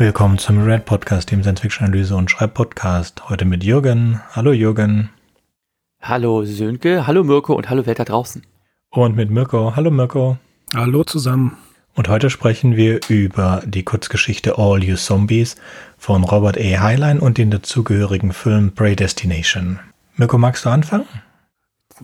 Willkommen zum Red Podcast, dem Science Fiction Analyse und Schreibpodcast. Heute mit Jürgen. Hallo Jürgen. Hallo Sönke, hallo Mirko und hallo Welt da draußen. Und mit Mirko. Hallo Mirko. Hallo zusammen. Und heute sprechen wir über die Kurzgeschichte All You Zombies von Robert A. Heinlein und den dazugehörigen Film Predestination. Mirko, magst du anfangen?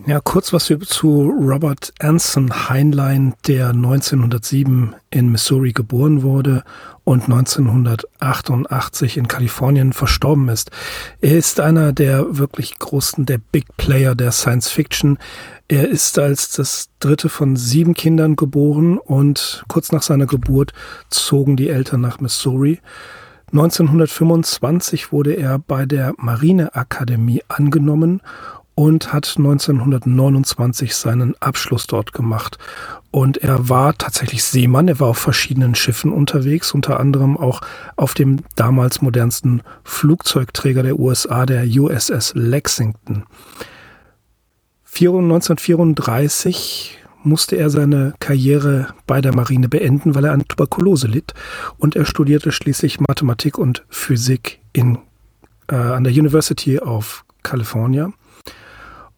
Ja, kurz was zu Robert Anson Heinlein, der 1907 in Missouri geboren wurde und 1988 in Kalifornien verstorben ist. Er ist einer der wirklich großen, der Big Player der Science Fiction. Er ist als das dritte von sieben Kindern geboren und kurz nach seiner Geburt zogen die Eltern nach Missouri. 1925 wurde er bei der Marineakademie angenommen und hat 1929 seinen Abschluss dort gemacht. Und er war tatsächlich Seemann, er war auf verschiedenen Schiffen unterwegs, unter anderem auch auf dem damals modernsten Flugzeugträger der USA, der USS Lexington. 1934 musste er seine Karriere bei der Marine beenden, weil er an Tuberkulose litt. Und er studierte schließlich Mathematik und Physik in, äh, an der University of California.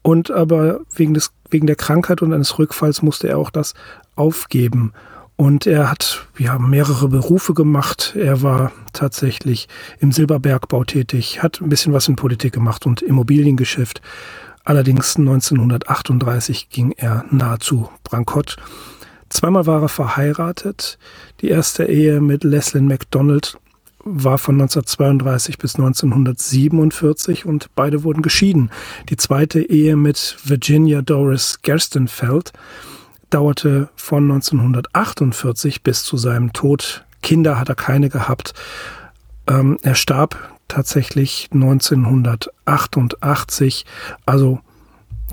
Und aber wegen, des, wegen der Krankheit und eines Rückfalls musste er auch das aufgeben. Und er hat ja, mehrere Berufe gemacht. Er war tatsächlich im Silberbergbau tätig, hat ein bisschen was in Politik gemacht und Immobiliengeschäft. Allerdings 1938 ging er nahezu Brankott. Zweimal war er verheiratet. Die erste Ehe mit Leslie MacDonald war von 1932 bis 1947 und beide wurden geschieden. Die zweite Ehe mit Virginia Doris Gerstenfeld dauerte von 1948 bis zu seinem Tod. Kinder hat er keine gehabt. Ähm, er starb tatsächlich 1988. Also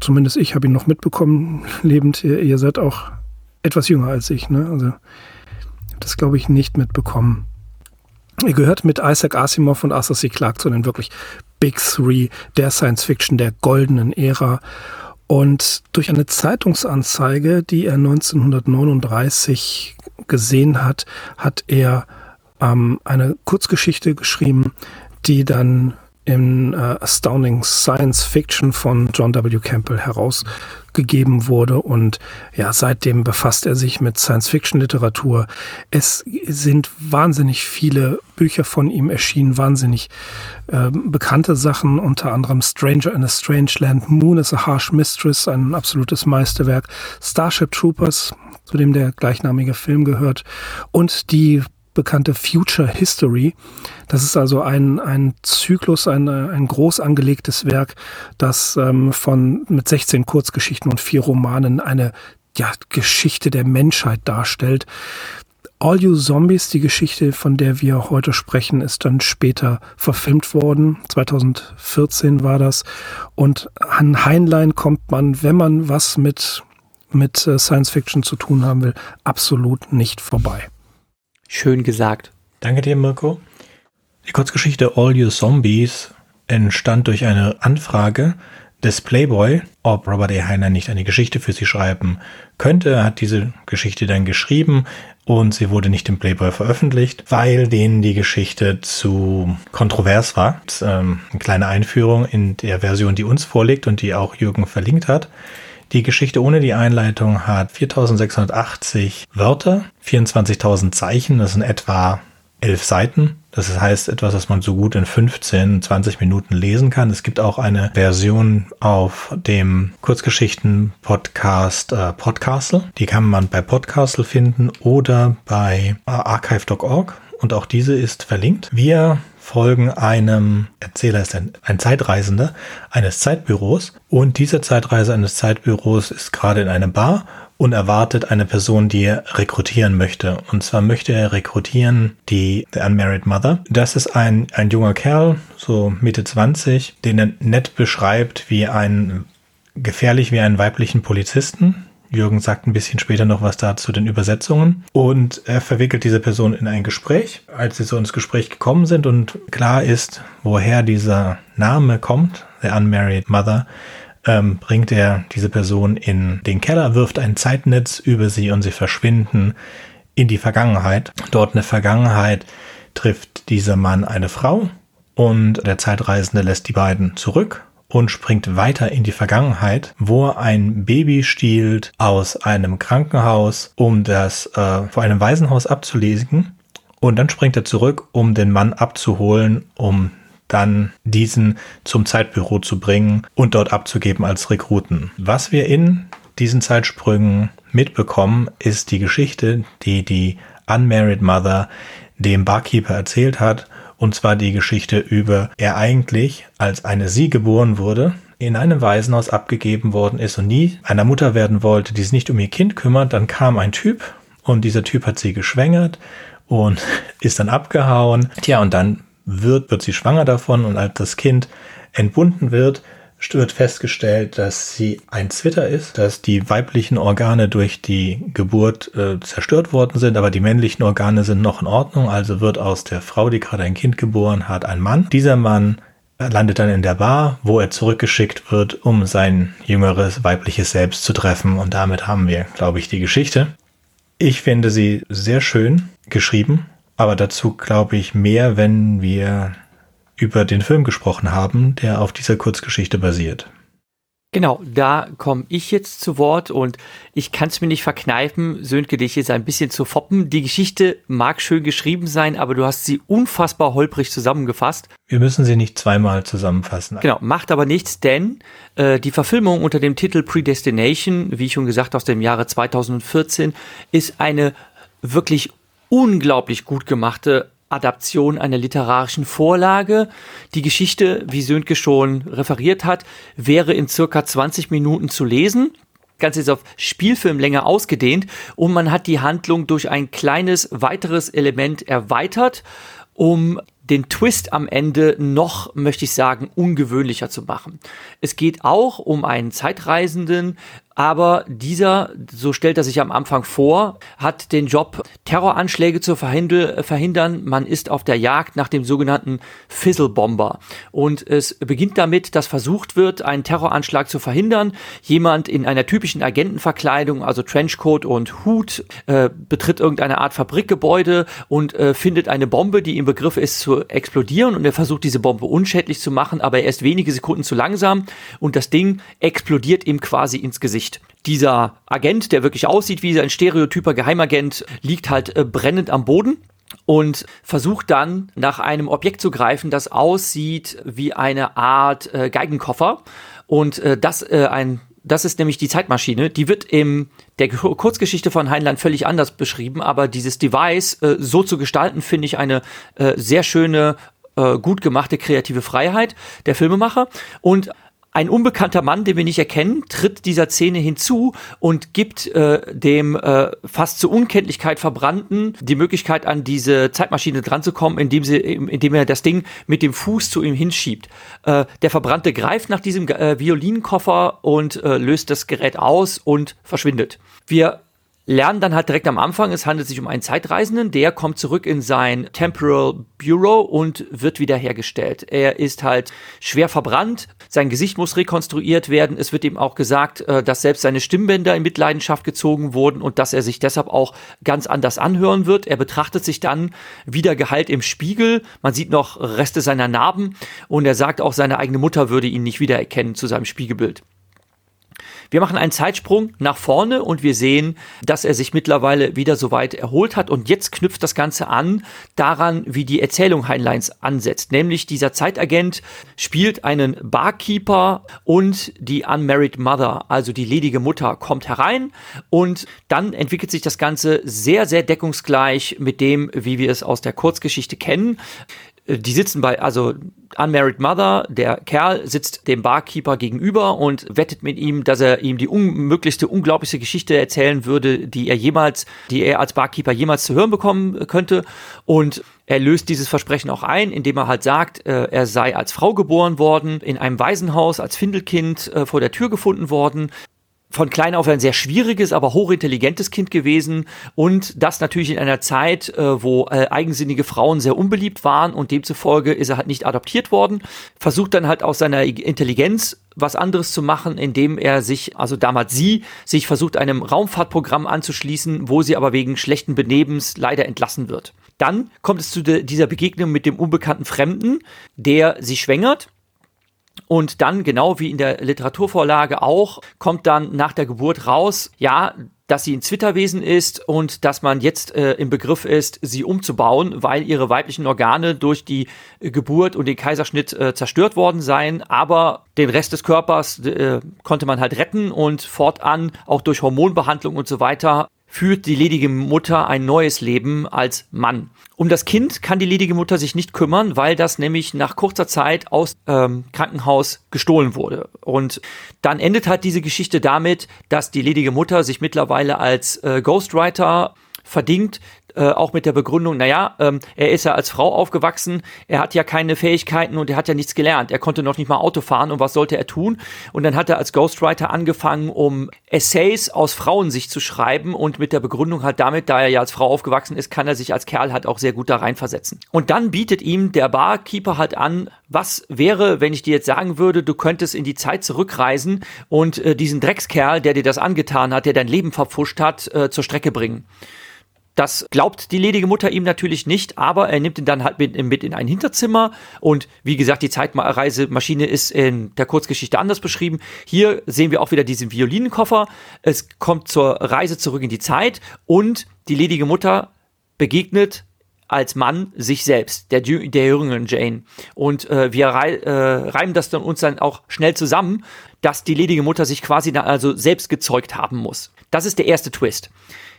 zumindest ich habe ihn noch mitbekommen, lebend. Ihr, ihr seid auch etwas jünger als ich. Ne? Also das glaube ich nicht mitbekommen. Er gehört mit Isaac Asimov und Arthur C. Clarke zu den wirklich Big Three der Science Fiction der goldenen Ära. Und durch eine Zeitungsanzeige, die er 1939 gesehen hat, hat er ähm, eine Kurzgeschichte geschrieben, die dann in äh, Astounding Science Fiction von John W. Campbell herausgegeben wurde. Und ja, seitdem befasst er sich mit Science Fiction Literatur. Es sind wahnsinnig viele Bücher von ihm erschienen, wahnsinnig äh, bekannte Sachen, unter anderem Stranger in a Strange Land, Moon is a Harsh Mistress, ein absolutes Meisterwerk, Starship Troopers, zu dem der gleichnamige Film gehört, und die bekannte Future History. Das ist also ein, ein Zyklus, ein, ein groß angelegtes Werk, das ähm, von mit 16 Kurzgeschichten und vier Romanen eine ja, Geschichte der Menschheit darstellt. All You Zombies, die Geschichte, von der wir heute sprechen, ist dann später verfilmt worden. 2014 war das. Und an Heinlein kommt man, wenn man was mit, mit äh, Science Fiction zu tun haben will, absolut nicht vorbei. Schön gesagt. Danke dir, Mirko. Die Kurzgeschichte All You Zombies entstand durch eine Anfrage des Playboy, ob Robert A. Heiner nicht eine Geschichte für sie schreiben könnte. Er hat diese Geschichte dann geschrieben und sie wurde nicht im Playboy veröffentlicht, weil denen die Geschichte zu kontrovers war. Ähm, eine kleine Einführung in der Version, die uns vorliegt und die auch Jürgen verlinkt hat. Die Geschichte ohne die Einleitung hat 4680 Wörter, 24.000 Zeichen, das sind etwa elf Seiten. Das heißt etwas, was man so gut in 15, 20 Minuten lesen kann. Es gibt auch eine Version auf dem Kurzgeschichten-Podcast äh, Podcastle. Die kann man bei Podcastle finden oder bei äh, archive.org. Und auch diese ist verlinkt. Wir folgen einem Erzähler, ist ein, ein Zeitreisender eines Zeitbüros und diese Zeitreise eines Zeitbüros ist gerade in einer Bar und erwartet eine Person, die er rekrutieren möchte. Und zwar möchte er rekrutieren die The Unmarried Mother. Das ist ein, ein junger Kerl, so Mitte 20, den er nett beschreibt wie ein gefährlich wie einen weiblichen Polizisten, Jürgen sagt ein bisschen später noch was dazu den Übersetzungen. Und er verwickelt diese Person in ein Gespräch. Als sie so ins Gespräch gekommen sind und klar ist, woher dieser Name kommt, The Unmarried Mother, ähm, bringt er diese Person in den Keller, wirft ein Zeitnetz über sie und sie verschwinden in die Vergangenheit. Dort eine Vergangenheit, trifft dieser Mann eine Frau und der Zeitreisende lässt die beiden zurück und springt weiter in die Vergangenheit, wo ein Baby stiehlt aus einem Krankenhaus, um das äh, vor einem Waisenhaus abzulesen. Und dann springt er zurück, um den Mann abzuholen, um dann diesen zum Zeitbüro zu bringen und dort abzugeben als Rekruten. Was wir in diesen Zeitsprüngen mitbekommen, ist die Geschichte, die die Unmarried Mother dem Barkeeper erzählt hat und zwar die Geschichte über er eigentlich, als eine sie geboren wurde, in einem Waisenhaus abgegeben worden ist und nie einer Mutter werden wollte, die sich nicht um ihr Kind kümmert. Dann kam ein Typ und dieser Typ hat sie geschwängert und ist dann abgehauen. Tja, und dann wird, wird sie schwanger davon und als das Kind entbunden wird, wird festgestellt, dass sie ein Zwitter ist, dass die weiblichen Organe durch die Geburt äh, zerstört worden sind, aber die männlichen Organe sind noch in Ordnung. Also wird aus der Frau, die gerade ein Kind geboren hat, ein Mann. Dieser Mann landet dann in der Bar, wo er zurückgeschickt wird, um sein jüngeres weibliches Selbst zu treffen. Und damit haben wir, glaube ich, die Geschichte. Ich finde sie sehr schön geschrieben, aber dazu glaube ich mehr, wenn wir über den Film gesprochen haben, der auf dieser Kurzgeschichte basiert. Genau, da komme ich jetzt zu Wort und ich kann es mir nicht verkneifen, Sönke, dich jetzt ein bisschen zu foppen. Die Geschichte mag schön geschrieben sein, aber du hast sie unfassbar holprig zusammengefasst. Wir müssen sie nicht zweimal zusammenfassen. Genau, macht aber nichts, denn äh, die Verfilmung unter dem Titel Predestination, wie schon gesagt aus dem Jahre 2014, ist eine wirklich unglaublich gut gemachte Adaption einer literarischen Vorlage. Die Geschichte, wie Sönke schon referiert hat, wäre in circa 20 Minuten zu lesen. Ganz ist auf Spielfilmlänge ausgedehnt und man hat die Handlung durch ein kleines weiteres Element erweitert, um den Twist am Ende noch, möchte ich sagen, ungewöhnlicher zu machen. Es geht auch um einen Zeitreisenden, aber dieser, so stellt er sich am Anfang vor, hat den Job, Terroranschläge zu verhindern. Man ist auf der Jagd nach dem sogenannten Fizzle-Bomber. Und es beginnt damit, dass versucht wird, einen Terroranschlag zu verhindern. Jemand in einer typischen Agentenverkleidung, also Trenchcoat und Hut, äh, betritt irgendeine Art Fabrikgebäude und äh, findet eine Bombe, die im Begriff ist zu explodieren. Und er versucht, diese Bombe unschädlich zu machen, aber er ist wenige Sekunden zu langsam und das Ding explodiert ihm quasi ins Gesicht. Gesicht. Dieser Agent, der wirklich aussieht wie ein stereotyper Geheimagent, liegt halt äh, brennend am Boden und versucht dann nach einem Objekt zu greifen, das aussieht wie eine Art äh, Geigenkoffer und äh, das äh, ein das ist nämlich die Zeitmaschine. Die wird in der Kurzgeschichte von Heinlein völlig anders beschrieben, aber dieses Device äh, so zu gestalten, finde ich eine äh, sehr schöne, äh, gut gemachte kreative Freiheit der Filmemacher. Und ein unbekannter Mann, den wir nicht erkennen, tritt dieser Szene hinzu und gibt äh, dem äh, fast zur Unkenntlichkeit verbrannten die Möglichkeit an diese Zeitmaschine dranzukommen, indem, sie, indem er das Ding mit dem Fuß zu ihm hinschiebt. Äh, der Verbrannte greift nach diesem äh, Violinkoffer und äh, löst das Gerät aus und verschwindet. Wir lernen dann halt direkt am Anfang, es handelt sich um einen Zeitreisenden, der kommt zurück in sein Temporal Bureau und wird wiederhergestellt. Er ist halt schwer verbrannt, sein Gesicht muss rekonstruiert werden. Es wird ihm auch gesagt, äh, dass selbst seine Stimmbänder in Mitleidenschaft gezogen wurden und dass er sich deshalb auch ganz anders anhören wird. Er betrachtet sich dann wieder geheilt im Spiegel. Man sieht noch Reste seiner Narben und er sagt auch, seine eigene Mutter würde ihn nicht wiedererkennen zu seinem Spiegelbild. Wir machen einen Zeitsprung nach vorne und wir sehen, dass er sich mittlerweile wieder so weit erholt hat. Und jetzt knüpft das Ganze an daran, wie die Erzählung Heinleins ansetzt. Nämlich dieser Zeitagent spielt einen Barkeeper und die Unmarried Mother, also die ledige Mutter, kommt herein und dann entwickelt sich das Ganze sehr, sehr deckungsgleich mit dem, wie wir es aus der Kurzgeschichte kennen. Äh, die sitzen bei, also Unmarried Mother, der Kerl sitzt dem Barkeeper gegenüber und wettet mit ihm, dass er ihm die unmöglichste, unglaublichste Geschichte erzählen würde, die er jemals, die er als Barkeeper jemals zu hören bekommen könnte. Und er löst dieses Versprechen auch ein, indem er halt sagt, äh, er sei als Frau geboren worden, in einem Waisenhaus als Findelkind äh, vor der Tür gefunden worden, von klein auf ein sehr schwieriges, aber hochintelligentes Kind gewesen und das natürlich in einer Zeit, äh, wo äh, eigensinnige Frauen sehr unbeliebt waren und demzufolge ist er halt nicht adoptiert worden, versucht dann halt aus seiner Intelligenz was anderes zu machen, indem er sich, also damals sie, sich versucht, einem Raumfahrtprogramm anzuschließen, wo sie aber wegen schlechten Benehmens leider entlassen wird. Dann kommt es zu dieser Begegnung mit dem unbekannten Fremden, der sie schwängert und dann, genau wie in der Literaturvorlage auch, kommt dann nach der Geburt raus, ja, dass sie ein Zwitterwesen ist und dass man jetzt äh, im Begriff ist, sie umzubauen, weil ihre weiblichen Organe durch die äh, Geburt und den Kaiserschnitt äh, zerstört worden seien. Aber den Rest des Körpers äh, konnte man halt retten und fortan auch durch Hormonbehandlung und so weiter führt die ledige Mutter ein neues Leben als Mann. Um das Kind kann die ledige Mutter sich nicht kümmern, weil das nämlich nach kurzer Zeit aus ähm, Krankenhaus gestohlen wurde. Und dann endet halt diese Geschichte damit, dass die ledige Mutter sich mittlerweile als äh, Ghostwriter verdingt, äh, auch mit der Begründung, naja, ähm, er ist ja als Frau aufgewachsen, er hat ja keine Fähigkeiten und er hat ja nichts gelernt. Er konnte noch nicht mal Auto fahren und was sollte er tun? Und dann hat er als Ghostwriter angefangen, um Essays aus Frauensicht zu schreiben und mit der Begründung halt damit, da er ja als Frau aufgewachsen ist, kann er sich als Kerl halt auch sehr gut da reinversetzen. Und dann bietet ihm der Barkeeper halt an, was wäre, wenn ich dir jetzt sagen würde, du könntest in die Zeit zurückreisen und äh, diesen Dreckskerl, der dir das angetan hat, der dein Leben verpfuscht hat, äh, zur Strecke bringen. Das glaubt die ledige Mutter ihm natürlich nicht, aber er nimmt ihn dann halt mit, mit, in ein Hinterzimmer und wie gesagt, die Zeitreisemaschine ist in der Kurzgeschichte anders beschrieben. Hier sehen wir auch wieder diesen Violinenkoffer. Es kommt zur Reise zurück in die Zeit und die ledige Mutter begegnet als Mann sich selbst, der, der jüngeren Jane. Und äh, wir rei äh, reimen das dann uns dann auch schnell zusammen, dass die ledige Mutter sich quasi dann also selbst gezeugt haben muss. Das ist der erste Twist.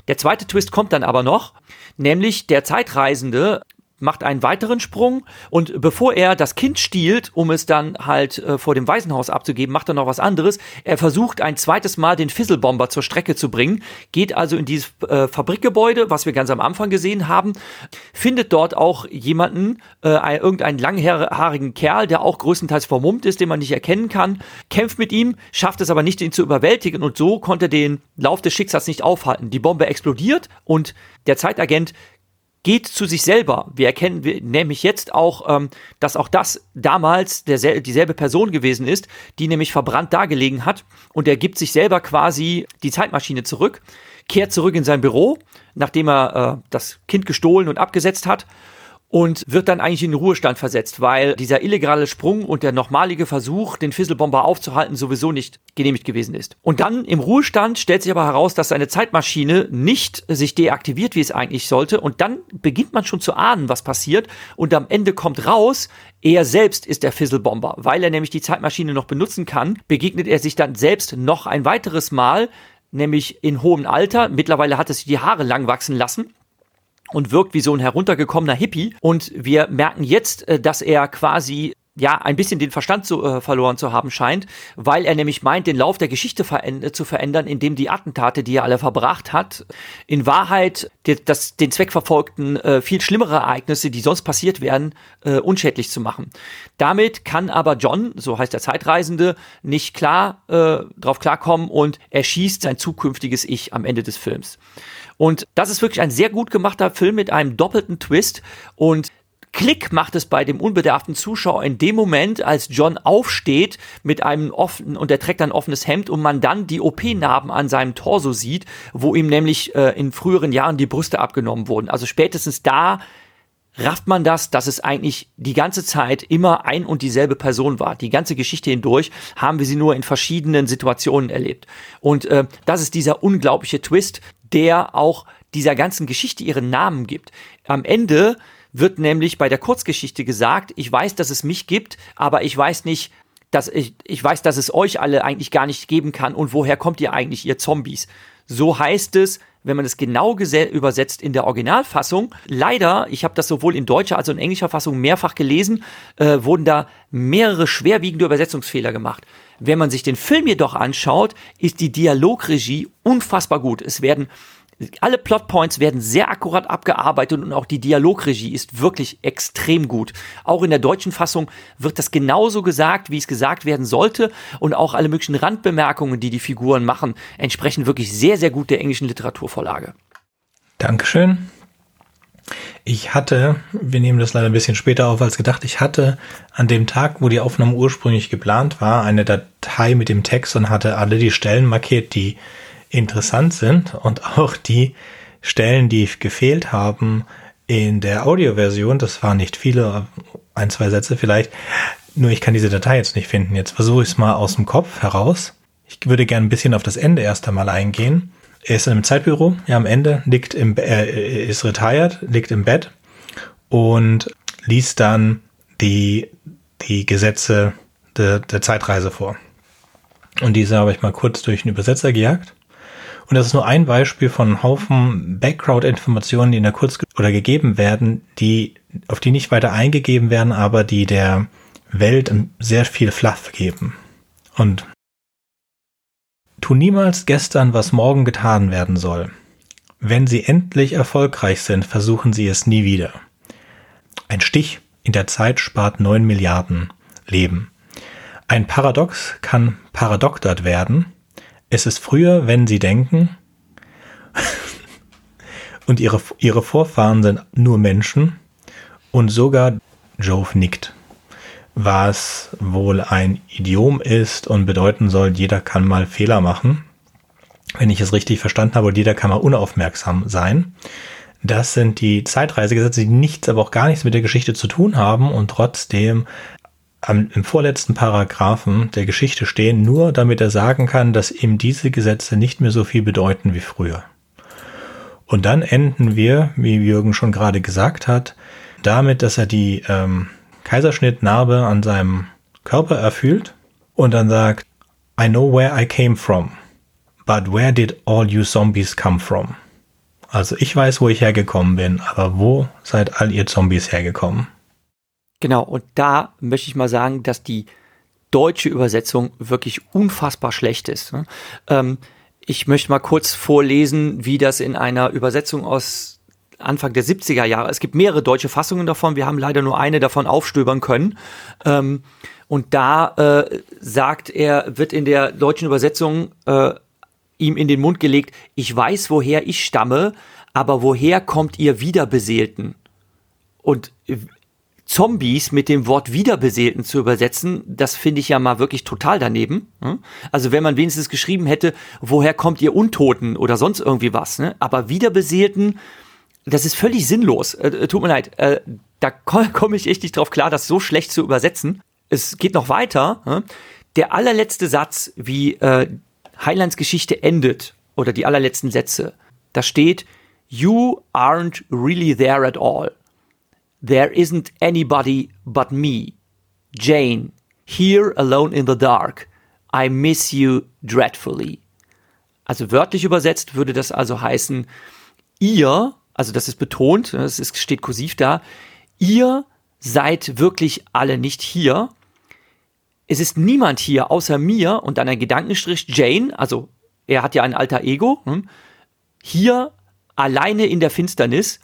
Der zweite Twist kommt dann aber noch, nämlich der Zeitreisende macht einen weiteren Sprung und bevor er das Kind stiehlt, um es dann halt äh, vor dem Waisenhaus abzugeben, macht er noch was anderes. Er versucht ein zweites Mal den Fisselbomber zur Strecke zu bringen, geht also in dieses äh, Fabrikgebäude, was wir ganz am Anfang gesehen haben, findet dort auch jemanden, äh, irgendeinen langhaarigen Kerl, der auch größtenteils vermummt ist, den man nicht erkennen kann, kämpft mit ihm, schafft es aber nicht, ihn zu überwältigen und so konnte er den Lauf des Schicksals nicht aufhalten. Die Bombe explodiert und der Zeitagent geht zu sich selber. Wir erkennen nämlich jetzt auch, ähm, dass auch das damals der, dieselbe Person gewesen ist, die nämlich verbrannt dagelegen hat und er gibt sich selber quasi die Zeitmaschine zurück, kehrt zurück in sein Büro, nachdem er äh, das Kind gestohlen und abgesetzt hat und wird dann eigentlich in den Ruhestand versetzt, weil dieser illegale Sprung und der nochmalige Versuch, den Fisselbomber aufzuhalten, sowieso nicht genehmigt gewesen ist. Und dann im Ruhestand stellt sich aber heraus, dass seine Zeitmaschine nicht sich deaktiviert, wie es eigentlich sollte. Und dann beginnt man schon zu ahnen, was passiert. Und am Ende kommt raus, er selbst ist der Fisselbomber. Weil er nämlich die Zeitmaschine noch benutzen kann, begegnet er sich dann selbst noch ein weiteres Mal nämlich in hohem Alter. Mittlerweile hat er sich die Haare lang wachsen lassen und wirkt wie so ein heruntergekommener Hippie. Und wir merken jetzt, äh, dass er quasi ja, ein bisschen den Verstand zu, äh, verloren zu haben scheint, weil er nämlich meint, den Lauf der Geschichte veränd zu verändern, indem die Attentate, die er alle verbracht hat, in Wahrheit die, das, den Zweck verfolgten, äh, viel schlimmere Ereignisse, die sonst passiert wären, äh, unschädlich zu machen. Damit kann aber John, so heißt der Zeitreisende, nicht klar äh, drauf klarkommen und er schießt sein zukünftiges Ich am Ende des Films. Und das ist wirklich ein sehr gut gemachter Film mit einem doppelten Twist und Klick macht es bei dem unbedarften Zuschauer in dem Moment, als John aufsteht mit einem offenen, und er trägt ein offenes Hemd und man dann die OP-Narben an seinem Torso sieht, wo ihm nämlich äh, in früheren Jahren die Brüste abgenommen wurden. Also spätestens da rafft man das, dass es eigentlich die ganze Zeit immer ein und dieselbe Person war. Die ganze Geschichte hindurch haben wir sie nur in verschiedenen Situationen erlebt. Und äh, das ist dieser unglaubliche Twist, der auch dieser ganzen Geschichte ihren Namen gibt. Am Ende wird nämlich bei der Kurzgeschichte gesagt, ich weiß, dass es mich gibt, aber ich weiß nicht, dass ich, ich weiß, dass es euch alle eigentlich gar nicht geben kann und woher kommt ihr eigentlich, ihr Zombies? So heißt es, wenn man es genau übersetzt in der Originalfassung. Leider, ich habe das sowohl in deutscher als auch in englischer Fassung mehrfach gelesen, äh, wurden da mehrere schwerwiegende Übersetzungsfehler gemacht. Wenn man sich den Film jedoch anschaut, ist die Dialogregie unfassbar gut. Es werden alle Plotpoints werden sehr akkurat abgearbeitet und auch die Dialogregie ist wirklich extrem gut. Auch in der deutschen Fassung wird das genauso gesagt, wie es gesagt werden sollte und auch alle möglichen Randbemerkungen, die die Figuren machen, entsprechen wirklich sehr, sehr gut der englischen Literaturvorlage. Dankeschön. Ich hatte, wir nehmen das leider ein bisschen später auf als gedacht, ich hatte an dem Tag, wo die Aufnahme ursprünglich geplant war, eine Datei mit dem Text und hatte alle die Stellen markiert, die interessant sind und auch die Stellen, die gefehlt haben in der Audioversion. Das waren nicht viele, ein, zwei Sätze vielleicht. Nur ich kann diese Datei jetzt nicht finden. Jetzt versuche ich es mal aus dem Kopf heraus. Ich würde gerne ein bisschen auf das Ende erst einmal eingehen. Er ist in einem Zeitbüro, ja am Ende, liegt im, er ist retired, liegt im Bett und liest dann die, die Gesetze der, der Zeitreise vor. Und diese habe ich mal kurz durch einen Übersetzer gejagt. Und das ist nur ein Beispiel von Haufen Background-Informationen, die in der Kurz oder gegeben werden, die, auf die nicht weiter eingegeben werden, aber die der Welt sehr viel Fluff geben. Und tu niemals gestern, was morgen getan werden soll. Wenn sie endlich erfolgreich sind, versuchen sie es nie wieder. Ein Stich in der Zeit spart neun Milliarden Leben. Ein Paradox kann paradoktert werden, es ist früher, wenn sie denken, und ihre, ihre Vorfahren sind nur Menschen, und sogar Jove nickt, was wohl ein Idiom ist und bedeuten soll, jeder kann mal Fehler machen. Wenn ich es richtig verstanden habe, jeder kann mal unaufmerksam sein. Das sind die Zeitreisegesetze, die nichts, aber auch gar nichts mit der Geschichte zu tun haben und trotzdem am, im vorletzten Paragraphen der Geschichte stehen, nur damit er sagen kann, dass ihm diese Gesetze nicht mehr so viel bedeuten wie früher. Und dann enden wir, wie Jürgen schon gerade gesagt hat, damit, dass er die ähm, Kaiserschnittnarbe an seinem Körper erfüllt und dann sagt, I know where I came from, but where did all you zombies come from? Also ich weiß, wo ich hergekommen bin, aber wo seid all ihr Zombies hergekommen? Genau, und da möchte ich mal sagen, dass die deutsche Übersetzung wirklich unfassbar schlecht ist. Ne? Ähm, ich möchte mal kurz vorlesen, wie das in einer Übersetzung aus Anfang der 70er Jahre, es gibt mehrere deutsche Fassungen davon, wir haben leider nur eine davon aufstöbern können. Ähm, und da äh, sagt er, wird in der deutschen Übersetzung äh, ihm in den Mund gelegt, ich weiß, woher ich stamme, aber woher kommt ihr Wiederbeseelten? Und Zombies mit dem Wort Wiederbeseelten zu übersetzen, das finde ich ja mal wirklich total daneben. Ne? Also wenn man wenigstens geschrieben hätte, woher kommt ihr Untoten oder sonst irgendwie was. Ne? Aber Wiederbeseelten, das ist völlig sinnlos. Äh, äh tut mir leid, äh, da komme ich echt nicht drauf klar, das so schlecht zu übersetzen. Es geht noch weiter. Ne? Der allerletzte Satz, wie äh, Geschichte endet, oder die allerletzten Sätze, da steht, You aren't really there at all. There isn't anybody but me. Jane, here alone in the dark. I miss you dreadfully. Also wörtlich übersetzt würde das also heißen, ihr, also das ist betont, es steht kursiv da, ihr seid wirklich alle nicht hier. Es ist niemand hier außer mir und dann ein Gedankenstrich Jane, also er hat ja ein alter Ego, hm, hier alleine in der Finsternis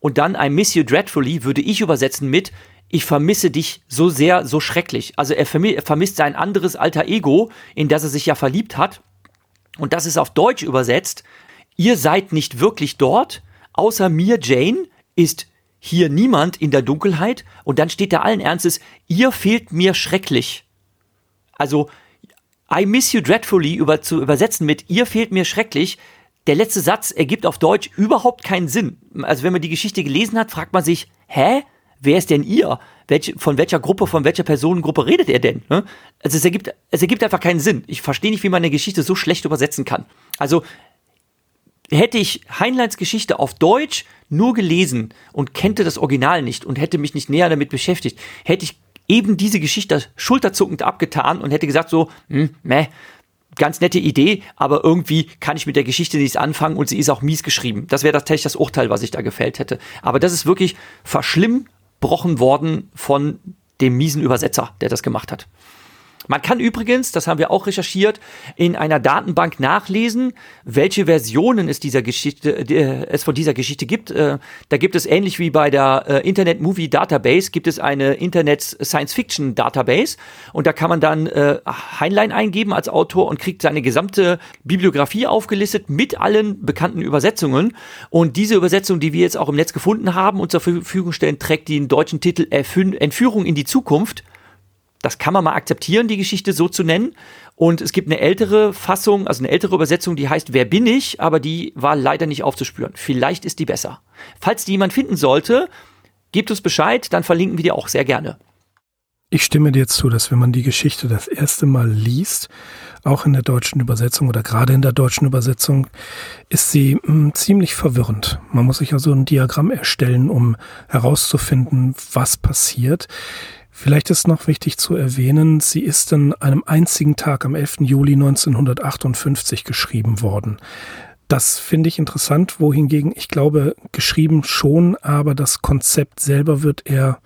und dann I miss you dreadfully würde ich übersetzen mit ich vermisse dich so sehr, so schrecklich. Also er, vermisst sein anderes alter Ego, in das er sich ja verliebt hat. Und das ist auf Deutsch übersetzt. Ihr seid nicht wirklich dort. Außer mir, Jane, ist hier niemand in der Dunkelheit. Und dann steht da allen Ernstes, ihr fehlt mir schrecklich. Also, I miss you dreadfully über, zu übersetzen mit ihr fehlt mir schrecklich der letzte Satz ergibt auf Deutsch überhaupt keinen Sinn. Also wenn man die Geschichte gelesen hat, fragt man sich, hä? Wer ist denn ihr? Welch, von welcher Gruppe, von welcher Personengruppe redet er denn? Ne? Also es ergibt, es ergibt einfach keinen Sinn. Ich verstehe nicht, wie man eine Geschichte so schlecht übersetzen kann. Also hätte ich Heinleins Geschichte auf Deutsch nur gelesen und kennte das Original nicht und hätte mich nicht näher damit beschäftigt, hätte ich eben diese Geschichte schulterzuckend abgetan und hätte gesagt so, hm, meh, ganz nette Idee, aber irgendwie kann ich mit der Geschichte nichts anfangen und sie ist auch mies geschrieben. Das wäre tatsächlich das Urteil, was ich da gefällt hätte. Aber das ist wirklich verschlimmbrochen worden von dem miesen Übersetzer, der das gemacht hat. Man kann übrigens, das haben wir auch recherchiert, in einer Datenbank nachlesen, welche Versionen es dieser Geschichte, äh, es von dieser Geschichte gibt. Äh, da gibt es ähnlich wie bei der äh, Internet Movie Database gibt es eine Internet Science Fiction Database und da kann man dann äh, Heinlein eingeben als Autor und kriegt seine gesamte Bibliografie aufgelistet mit allen bekannten Übersetzungen. Und diese Übersetzung, die wir jetzt auch im Netz gefunden haben und zur Verfügung stellen, trägt den deutschen Titel Entführung in die Zukunft das kann man mal akzeptieren, die Geschichte so zu nennen. Und es gibt eine ältere Fassung, also eine ältere Übersetzung, die heißt Wer bin ich? Aber die war leider nicht aufzuspüren. Vielleicht ist die besser. Falls die jemand finden sollte, gebt uns Bescheid, dann verlinken wir die auch sehr gerne. Ich stimme dir zu, dass wenn man die Geschichte das erste Mal liest, auch in der deutschen Übersetzung oder gerade in der deutschen Übersetzung, ist sie mh, hm, ziemlich verwirrend. Man muss sich also ein Diagramm erstellen, um herauszufinden, was passiert. Vielleicht ist noch wichtig zu erwähnen, sie ist an einem einzigen Tag am 11. Juli 1958 geschrieben worden. Das finde ich interessant, wohingegen ich glaube, geschrieben schon, aber das Konzept selber wird er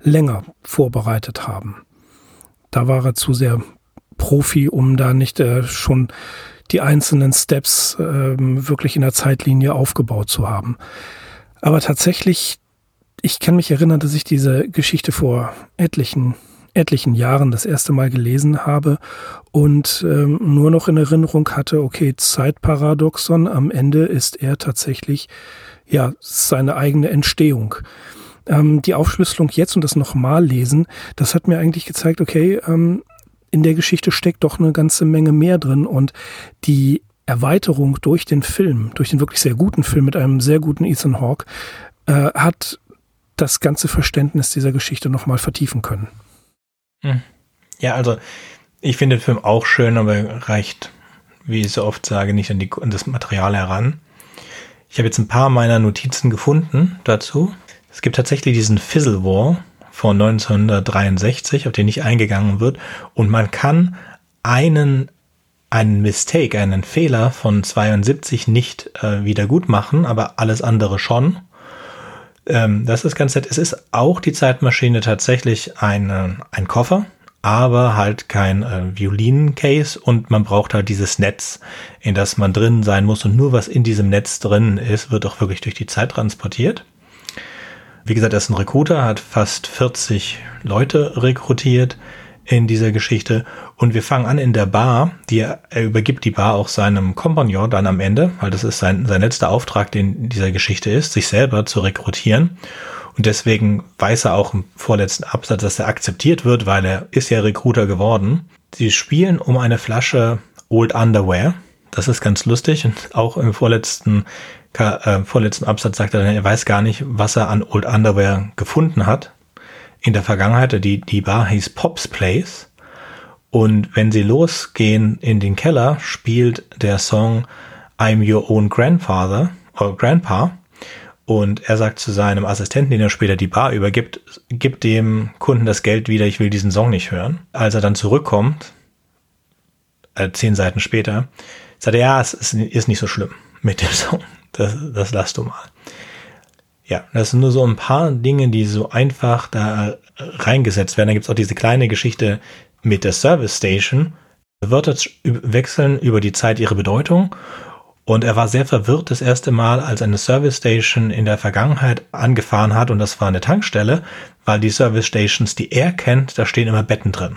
länger vorbereitet haben. Da war er zu sehr Profi, um da nicht äh, schon die einzelnen Steps äh, wirklich in der Zeitlinie aufgebaut zu haben. Aber tatsächlich ich kann mich erinnern, dass ich diese Geschichte vor etlichen, etlichen Jahren das erste Mal gelesen habe und ähm, nur noch in Erinnerung hatte, okay, Zeitparadoxon, am Ende ist er tatsächlich ja seine eigene Entstehung. Ähm, die Aufschlüsselung jetzt und das nochmal lesen, das hat mir eigentlich gezeigt, okay, ähm, in der Geschichte steckt doch eine ganze Menge mehr drin und die Erweiterung durch den Film, durch den wirklich sehr guten Film mit einem sehr guten Ethan Hawke, äh, hat das ganze Verständnis dieser Geschichte nochmal vertiefen können. Hm. Ja, also ich finde den Film auch schön, aber reicht, wie ich so oft sage, nicht an, die, an das Material heran. Ich habe jetzt ein paar meiner Notizen gefunden dazu. Es gibt tatsächlich diesen Fizzle War von 1963, auf den nicht eingegangen wird. Und man kann einen, einen Mistake, einen Fehler von 72 nicht äh, wieder gut machen, aber alles andere schon. Ähm, das ist ganz nett. Es ist auch die Zeitmaschine tatsächlich eine, ein Koffer, aber halt kein äh, Violinencase und man braucht halt dieses Netz, in das man drin sein muss und nur was in diesem Netz drin ist, wird auch wirklich durch die Zeit transportiert. Wie gesagt, er ist ein Recruiter, hat fast 40 Leute rekrutiert in dieser Geschichte. Und wir fangen an in der Bar. Die, er übergibt die Bar auch seinem Kompagnon dann am Ende, weil das ist sein, sein letzter Auftrag, den dieser Geschichte ist, sich selber zu rekrutieren. Und deswegen weiß er auch im vorletzten Absatz, dass er akzeptiert wird, weil er ist ja Recruiter geworden. Sie spielen um eine Flasche Old Underwear. Das ist ganz lustig. Und auch im vorletzten, äh, vorletzten Absatz sagt er dann, er weiß gar nicht, was er an Old Underwear gefunden hat in der Vergangenheit, die, die Bar hieß Pops Place. Und wenn sie losgehen in den Keller, spielt der Song I'm Your Own Grandfather oder Grandpa. Und er sagt zu seinem Assistenten, den er später die Bar übergibt, gib dem Kunden das Geld wieder, ich will diesen Song nicht hören. Als er dann zurückkommt, äh, zehn Seiten später, sagt er, ja, es ist, ist nicht so schlimm mit dem Song. Das, das lass du mal. Ja, das sind nur so ein paar Dinge, die so einfach da reingesetzt werden. Da gibt's auch diese kleine Geschichte mit der Service Station. Wörter wechseln über die Zeit ihre Bedeutung. Und er war sehr verwirrt das erste Mal, als eine Service Station in der Vergangenheit angefahren hat. Und das war eine Tankstelle, weil die Service Stations, die er kennt, da stehen immer Betten drin.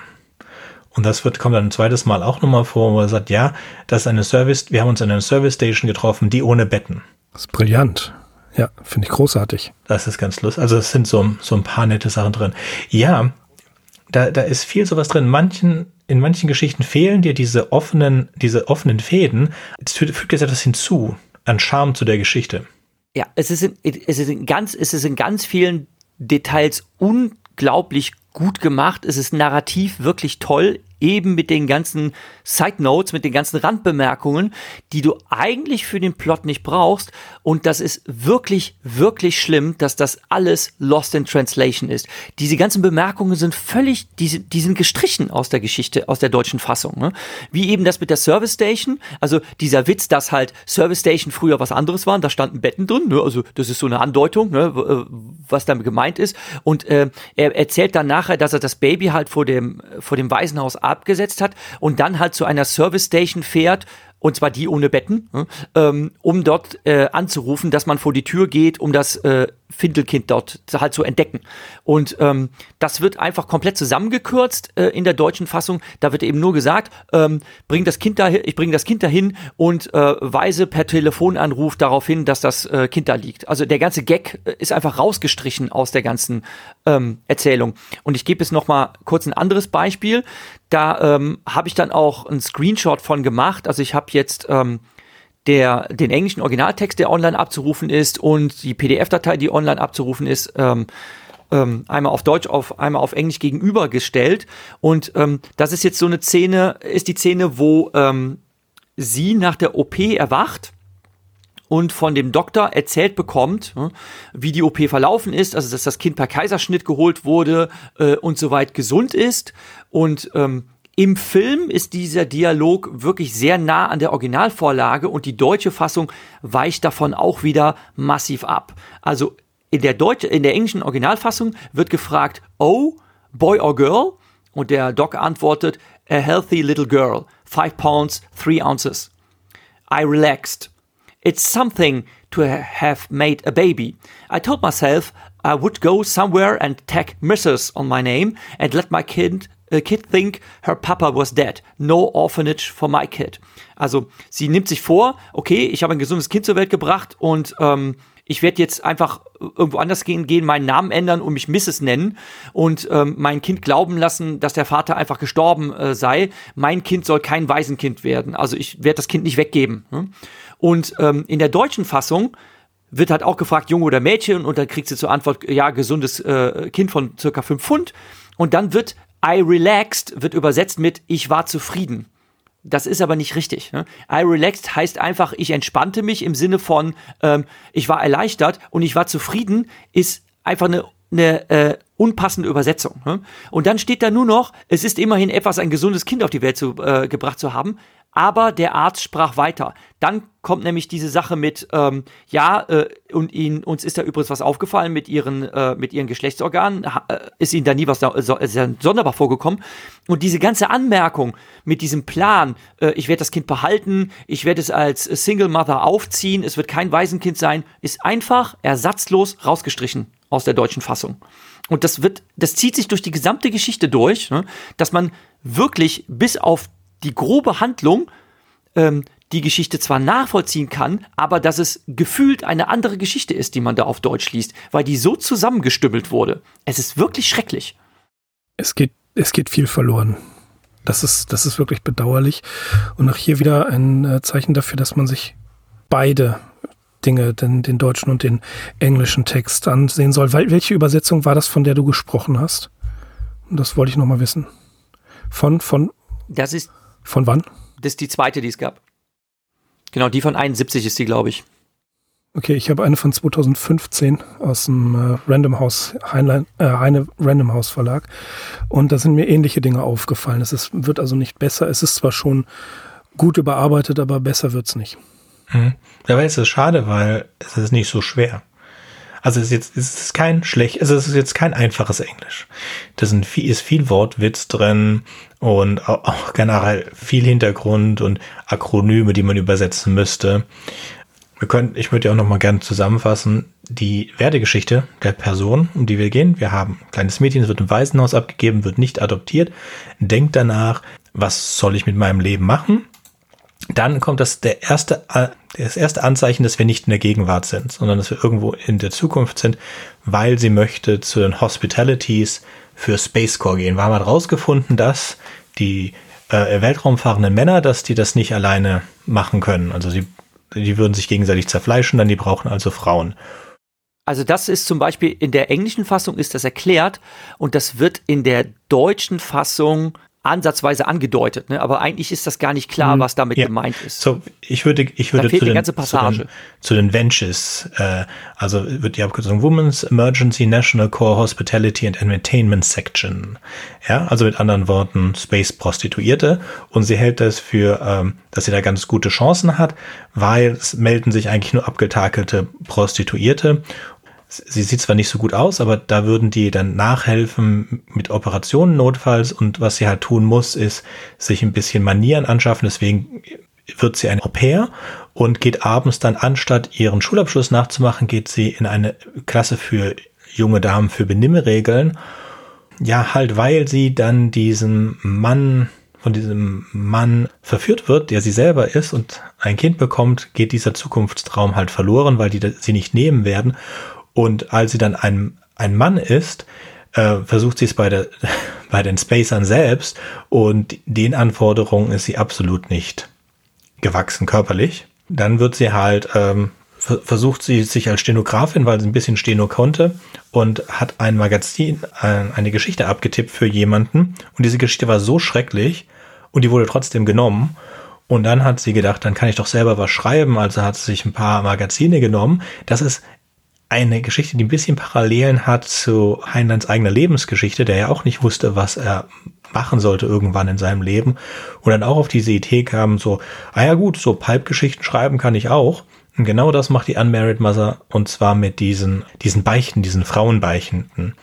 Und das wird, kommt dann ein zweites Mal auch nochmal vor, wo er sagt, ja, das ist eine Service, wir haben uns in einer Service Station getroffen, die ohne Betten. Das ist brillant. Ja, finde ich großartig. Das ist ganz lustig. Also es sind so, so ein paar nette Sachen drin. Ja, da, da ist viel sowas drin. Manchen, in manchen Geschichten fehlen dir diese offenen, diese offenen Fäden. Es fügt, fügt jetzt etwas hinzu an Charme zu der Geschichte. Ja, es ist, in, es ist in ganz, es ist in ganz vielen Details unglaublich gut gemacht. Es ist narrativ wirklich toll eben mit den ganzen Side Notes, mit den ganzen Randbemerkungen, die du eigentlich für den Plot nicht brauchst. Und das ist wirklich, wirklich schlimm, dass das alles Lost in Translation ist. Diese ganzen Bemerkungen sind völlig, die, die sind gestrichen aus der Geschichte, aus der deutschen Fassung. Ne? Wie eben das mit der Service Station, also dieser Witz, dass halt Service Station früher was anderes waren, da standen Betten drin, ne? also das ist so eine Andeutung, ne? Äh, was damit gemeint ist. Und äh, er erzählt dann nachher, dass er das Baby halt vor dem, vor dem Waisenhaus abgesetzt hat und dann halt zu einer Service Station fährt und zwar die ohne Betten, ne, ähm, um dort äh, anzurufen, dass man vor die Tür geht, um das äh, Findelkind dort halt zu entdecken. Und ähm, das wird einfach komplett zusammengekürzt äh, in der deutschen Fassung. Da wird eben nur gesagt, ähm, bring das Kind dahin, ich bringe das Kind dahin und äh, weise per Telefonanruf darauf hin, dass das äh, Kind da liegt. Also der ganze Gag äh, ist einfach rausgestrichen aus der ganzen ähm, Erzählung. Und ich gebe es noch mal kurz ein anderes Beispiel. Da ähm, habe ich dann auch einen Screenshot von gemacht. Also ich habe jetzt ähm, der, den englischen Originaltext, der online abzurufen ist und die PDF-Datei, die online abzurufen ist, ähm, ähm, einmal auf Deutsch, auf, einmal auf Englisch gegenübergestellt. Und ähm, das ist jetzt so eine Szene, ist die Szene, wo ähm, sie nach der OP erwacht und von dem Doktor erzählt bekommt, hm, wie die OP verlaufen ist, also dass das Kind per Kaiserschnitt geholt wurde äh, und soweit gesund ist. Und ähm, im Film ist dieser Dialog wirklich sehr nah an der Originalvorlage und die deutsche Fassung weicht davon auch wieder massiv ab. Also in der, Deutsch, in der englischen Originalfassung wird gefragt, oh, boy or girl? Und der Doc antwortet, a healthy little girl, five pounds, three ounces. I relaxed. It's something to have made a baby. I told myself I would go somewhere and tag Mrs. on my name and let my kid a kid think her papa was dead. No orphanage for my kid. Also sie nimmt sich vor, okay, ich habe ein gesundes Kind zur Welt gebracht und ähm, ich werde jetzt einfach irgendwo anders gehen, gehen, meinen Namen ändern und mich Mrs. nennen und ähm, mein Kind glauben lassen, dass der Vater einfach gestorben äh, sei. Mein Kind soll kein Waisenkind werden. Also ich werde das Kind nicht weggeben. Ne? Und ähm, in der deutschen Fassung wird halt auch gefragt, Junge oder Mädchen, und dann kriegt sie zur Antwort, ja, gesundes äh, Kind von circa fünf Pfund. Und dann wird I relaxed wird übersetzt mit ich war zufrieden. Das ist aber nicht richtig. Ne? I relaxed heißt einfach, ich entspannte mich im Sinne von, ähm, ich war erleichtert und ich war zufrieden, ist einfach eine, eine äh, unpassende Übersetzung. Ne? Und dann steht da nur noch, es ist immerhin etwas, ein gesundes Kind auf die Welt zu, äh, gebracht zu haben. Aber der Arzt sprach weiter. Dann kommt nämlich diese Sache mit, ähm, ja, äh, und ihnen, uns ist da übrigens was aufgefallen mit ihren, äh, mit ihren Geschlechtsorganen, ha, äh, ist ihnen da nie was da, so, sonderbar vorgekommen. Und diese ganze Anmerkung mit diesem Plan, äh, ich werde das Kind behalten, ich werde es als Single Mother aufziehen, es wird kein Waisenkind sein, ist einfach ersatzlos rausgestrichen aus der deutschen Fassung. Und das wird, das zieht sich durch die gesamte Geschichte durch, ne, dass man wirklich bis auf die grobe Handlung ähm, die Geschichte zwar nachvollziehen kann, aber dass es gefühlt eine andere Geschichte ist, die man da auf Deutsch liest, weil die so zusammengestümmelt wurde. Es ist wirklich schrecklich. Es geht, es geht viel verloren. Das ist, das ist wirklich bedauerlich. Und auch hier wieder ein äh, Zeichen dafür, dass man sich beide Dinge, den, den deutschen und den englischen Text ansehen soll. Welche Übersetzung war das, von der du gesprochen hast? Das wollte ich nochmal wissen. Von, von. Das ist von wann? Das ist die zweite, die es gab. Genau, die von 71 ist die, glaube ich. Okay, ich habe eine von 2015 aus dem äh, Random House, Heinlein, äh, Heine Random House Verlag. Und da sind mir ähnliche Dinge aufgefallen. Es ist, wird also nicht besser. Es ist zwar schon gut überarbeitet, aber besser wird es nicht. Mhm. Dabei ist es schade, weil es ist nicht so schwer. Also es ist jetzt es ist kein schlecht, also es ist jetzt kein einfaches Englisch. Da sind viel, ist viel Wortwitz drin und auch, generell viel Hintergrund und Akronyme, die man übersetzen müsste. Wir können, ich würde ja auch noch mal gerne zusammenfassen, die Werdegeschichte der Person, um die wir gehen. Wir haben ein kleines Mädchen, es wird im Waisenhaus abgegeben, wird nicht adoptiert, denkt danach, was soll ich mit meinem Leben machen? Dann kommt das der erste, das erste Anzeichen, dass wir nicht in der Gegenwart sind, sondern dass wir irgendwo in der Zukunft sind, weil sie möchte zu den Hospitalities für Space Corps gehen. Wir haben halt rausgefunden, dass die äh, Weltraumfahrenden Männer, dass die das nicht alleine machen können. Also sie, die würden sich gegenseitig zerfleischen, dann die brauchen also Frauen. Also das ist zum Beispiel in der englischen Fassung ist das erklärt und das wird in der deutschen Fassung ansatzweise angedeutet, ne? aber eigentlich ist das gar nicht klar, mhm. was damit ja. gemeint ist. So, ich würde, ich würde zu den, zu den, zu den Ventures, äh, also wird die Abkürzung Women's Emergency National Core Hospitality and Entertainment Section. Ja, also mit anderen Worten Space Prostituierte und sie hält das für, ähm, dass sie da ganz gute Chancen hat, weil es melden sich eigentlich nur abgetakelte Prostituierte sie sieht zwar nicht so gut aus, aber da würden die dann nachhelfen mit Operationen notfalls und was sie halt tun muss, ist sich ein bisschen Manieren anschaffen, deswegen wird sie ein Au pair und geht abends dann, anstatt ihren Schulabschluss nachzumachen, geht sie in eine Klasse für junge Damen für Benimmregeln. Ja, halt, weil sie dann diesem Mann, von diesem Mann verführt wird, der sie selber ist und ein Kind bekommt, geht dieser Zukunftstraum halt verloren, weil die sie nicht nehmen werden. Und als sie dann ein, ein Mann ist, äh, versucht sie es bei, der, bei den Spacern selbst und den Anforderungen ist sie absolut nicht gewachsen körperlich. Dann wird sie halt, ähm, versucht sie sich als Stenografin, weil sie ein bisschen Steno konnte und hat ein Magazin, äh, eine Geschichte abgetippt für jemanden. Und diese Geschichte war so schrecklich und die wurde trotzdem genommen. Und dann hat sie gedacht, dann kann ich doch selber was schreiben. Also hat sie sich ein paar Magazine genommen. Das ist eine Geschichte, die ein bisschen Parallelen hat zu Heinleins eigener Lebensgeschichte, der ja auch nicht wusste, was er machen sollte irgendwann in seinem Leben und dann auch auf diese Idee kam, so, ah ja gut, so Pulp-Geschichten schreiben kann ich auch. Und genau das macht die Unmarried Mother und zwar mit diesen, diesen Beichten, diesen Frauenbeichenden,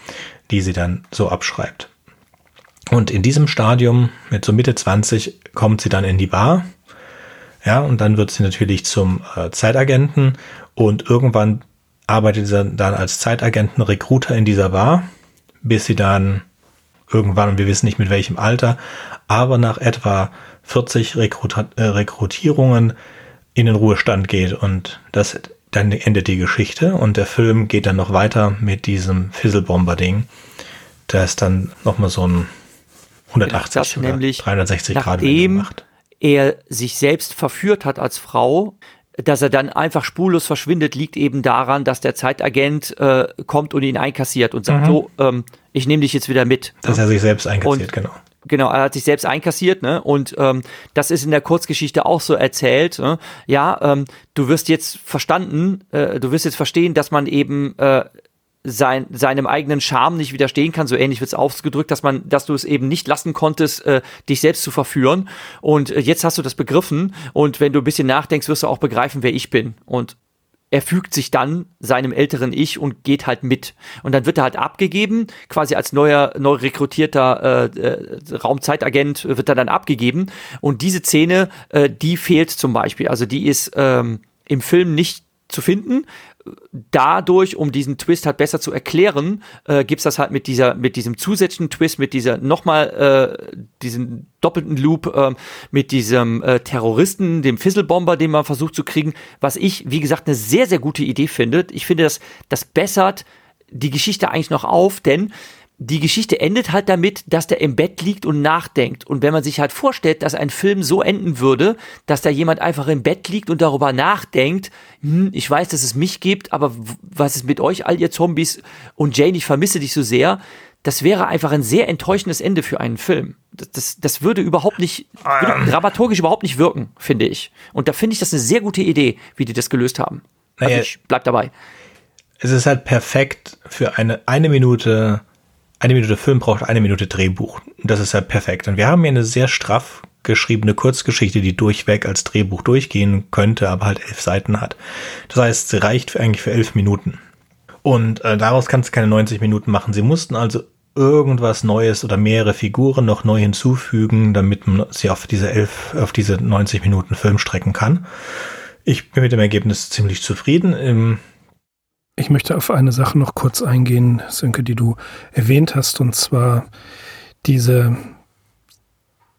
die sie dann so abschreibt. Und in diesem Stadium, mit so Mitte 20, kommt sie dann in die Bar. Ja, und dann wird sie natürlich zum äh, Zeitagenten und irgendwann arbeitet sie dann als Zeitagenten-Recruiter in dieser Bar, bis sie dann irgendwann, und wir wissen nicht mit welchem Alter, aber nach etwa 40 Rekrut äh, Rekrutierungen in den Ruhestand geht und das dann endet die Geschichte und der Film geht dann noch weiter mit diesem Fizzlebomber-Ding. Da ist dann nochmal so ein 180 genau, oder 360 Grad macht. er sich selbst verführt hat als Frau, dass er dann einfach spurlos verschwindet, liegt eben daran, dass der Zeitagent äh, kommt und ihn einkassiert und sagt, mhm. so, ähm, ich nehme dich jetzt wieder mit. Dass er sich selbst einkassiert, und, genau. Genau, er hat sich selbst einkassiert, ne? Und ähm, das ist in der Kurzgeschichte auch so erzählt. Ne? Ja, ähm, du wirst jetzt verstanden, äh, du wirst jetzt verstehen, dass man eben äh, sein, seinem eigenen Charme nicht widerstehen kann. So ähnlich wird es ausgedrückt, dass man, dass du es eben nicht lassen konntest, äh, dich selbst zu verführen. Und äh, jetzt hast du das begriffen. Und wenn du ein bisschen nachdenkst, wirst du auch begreifen, wer ich bin. Und er fügt sich dann seinem älteren Ich und geht halt mit. Und dann wird er halt abgegeben, quasi als neuer, neu rekrutierter äh, äh, Raumzeitagent wird er dann abgegeben. Und diese Szene, äh, die fehlt zum Beispiel. Also die ist ähm, im Film nicht zu finden. Dadurch, um diesen Twist halt besser zu erklären, äh, gibt's das halt mit dieser, mit diesem zusätzlichen Twist, mit dieser nochmal äh, diesen doppelten Loop, äh, mit diesem äh, Terroristen, dem Fizzlebomber, den man versucht zu kriegen, was ich, wie gesagt, eine sehr, sehr gute Idee finde. Ich finde, das, das bessert die Geschichte eigentlich noch auf, denn die Geschichte endet halt damit, dass der im Bett liegt und nachdenkt. Und wenn man sich halt vorstellt, dass ein Film so enden würde, dass da jemand einfach im Bett liegt und darüber nachdenkt, hm, ich weiß, dass es mich gibt, aber was ist mit euch, all ihr Zombies und Jane, ich vermisse dich so sehr, das wäre einfach ein sehr enttäuschendes Ende für einen Film. Das, das, das würde überhaupt nicht, würde ähm. dramaturgisch überhaupt nicht wirken, finde ich. Und da finde ich das eine sehr gute Idee, wie die das gelöst haben. Also naja, ich bleib dabei. Es ist halt perfekt für eine eine Minute eine Minute Film braucht eine Minute Drehbuch. Das ist ja perfekt. Und wir haben hier eine sehr straff geschriebene Kurzgeschichte, die durchweg als Drehbuch durchgehen könnte, aber halt elf Seiten hat. Das heißt, sie reicht für, eigentlich für elf Minuten. Und äh, daraus kannst du keine 90 Minuten machen. Sie mussten also irgendwas Neues oder mehrere Figuren noch neu hinzufügen, damit man sie auf diese elf, auf diese 90 Minuten Film strecken kann. Ich bin mit dem Ergebnis ziemlich zufrieden. Ich möchte auf eine Sache noch kurz eingehen, Sönke, die du erwähnt hast, und zwar diese,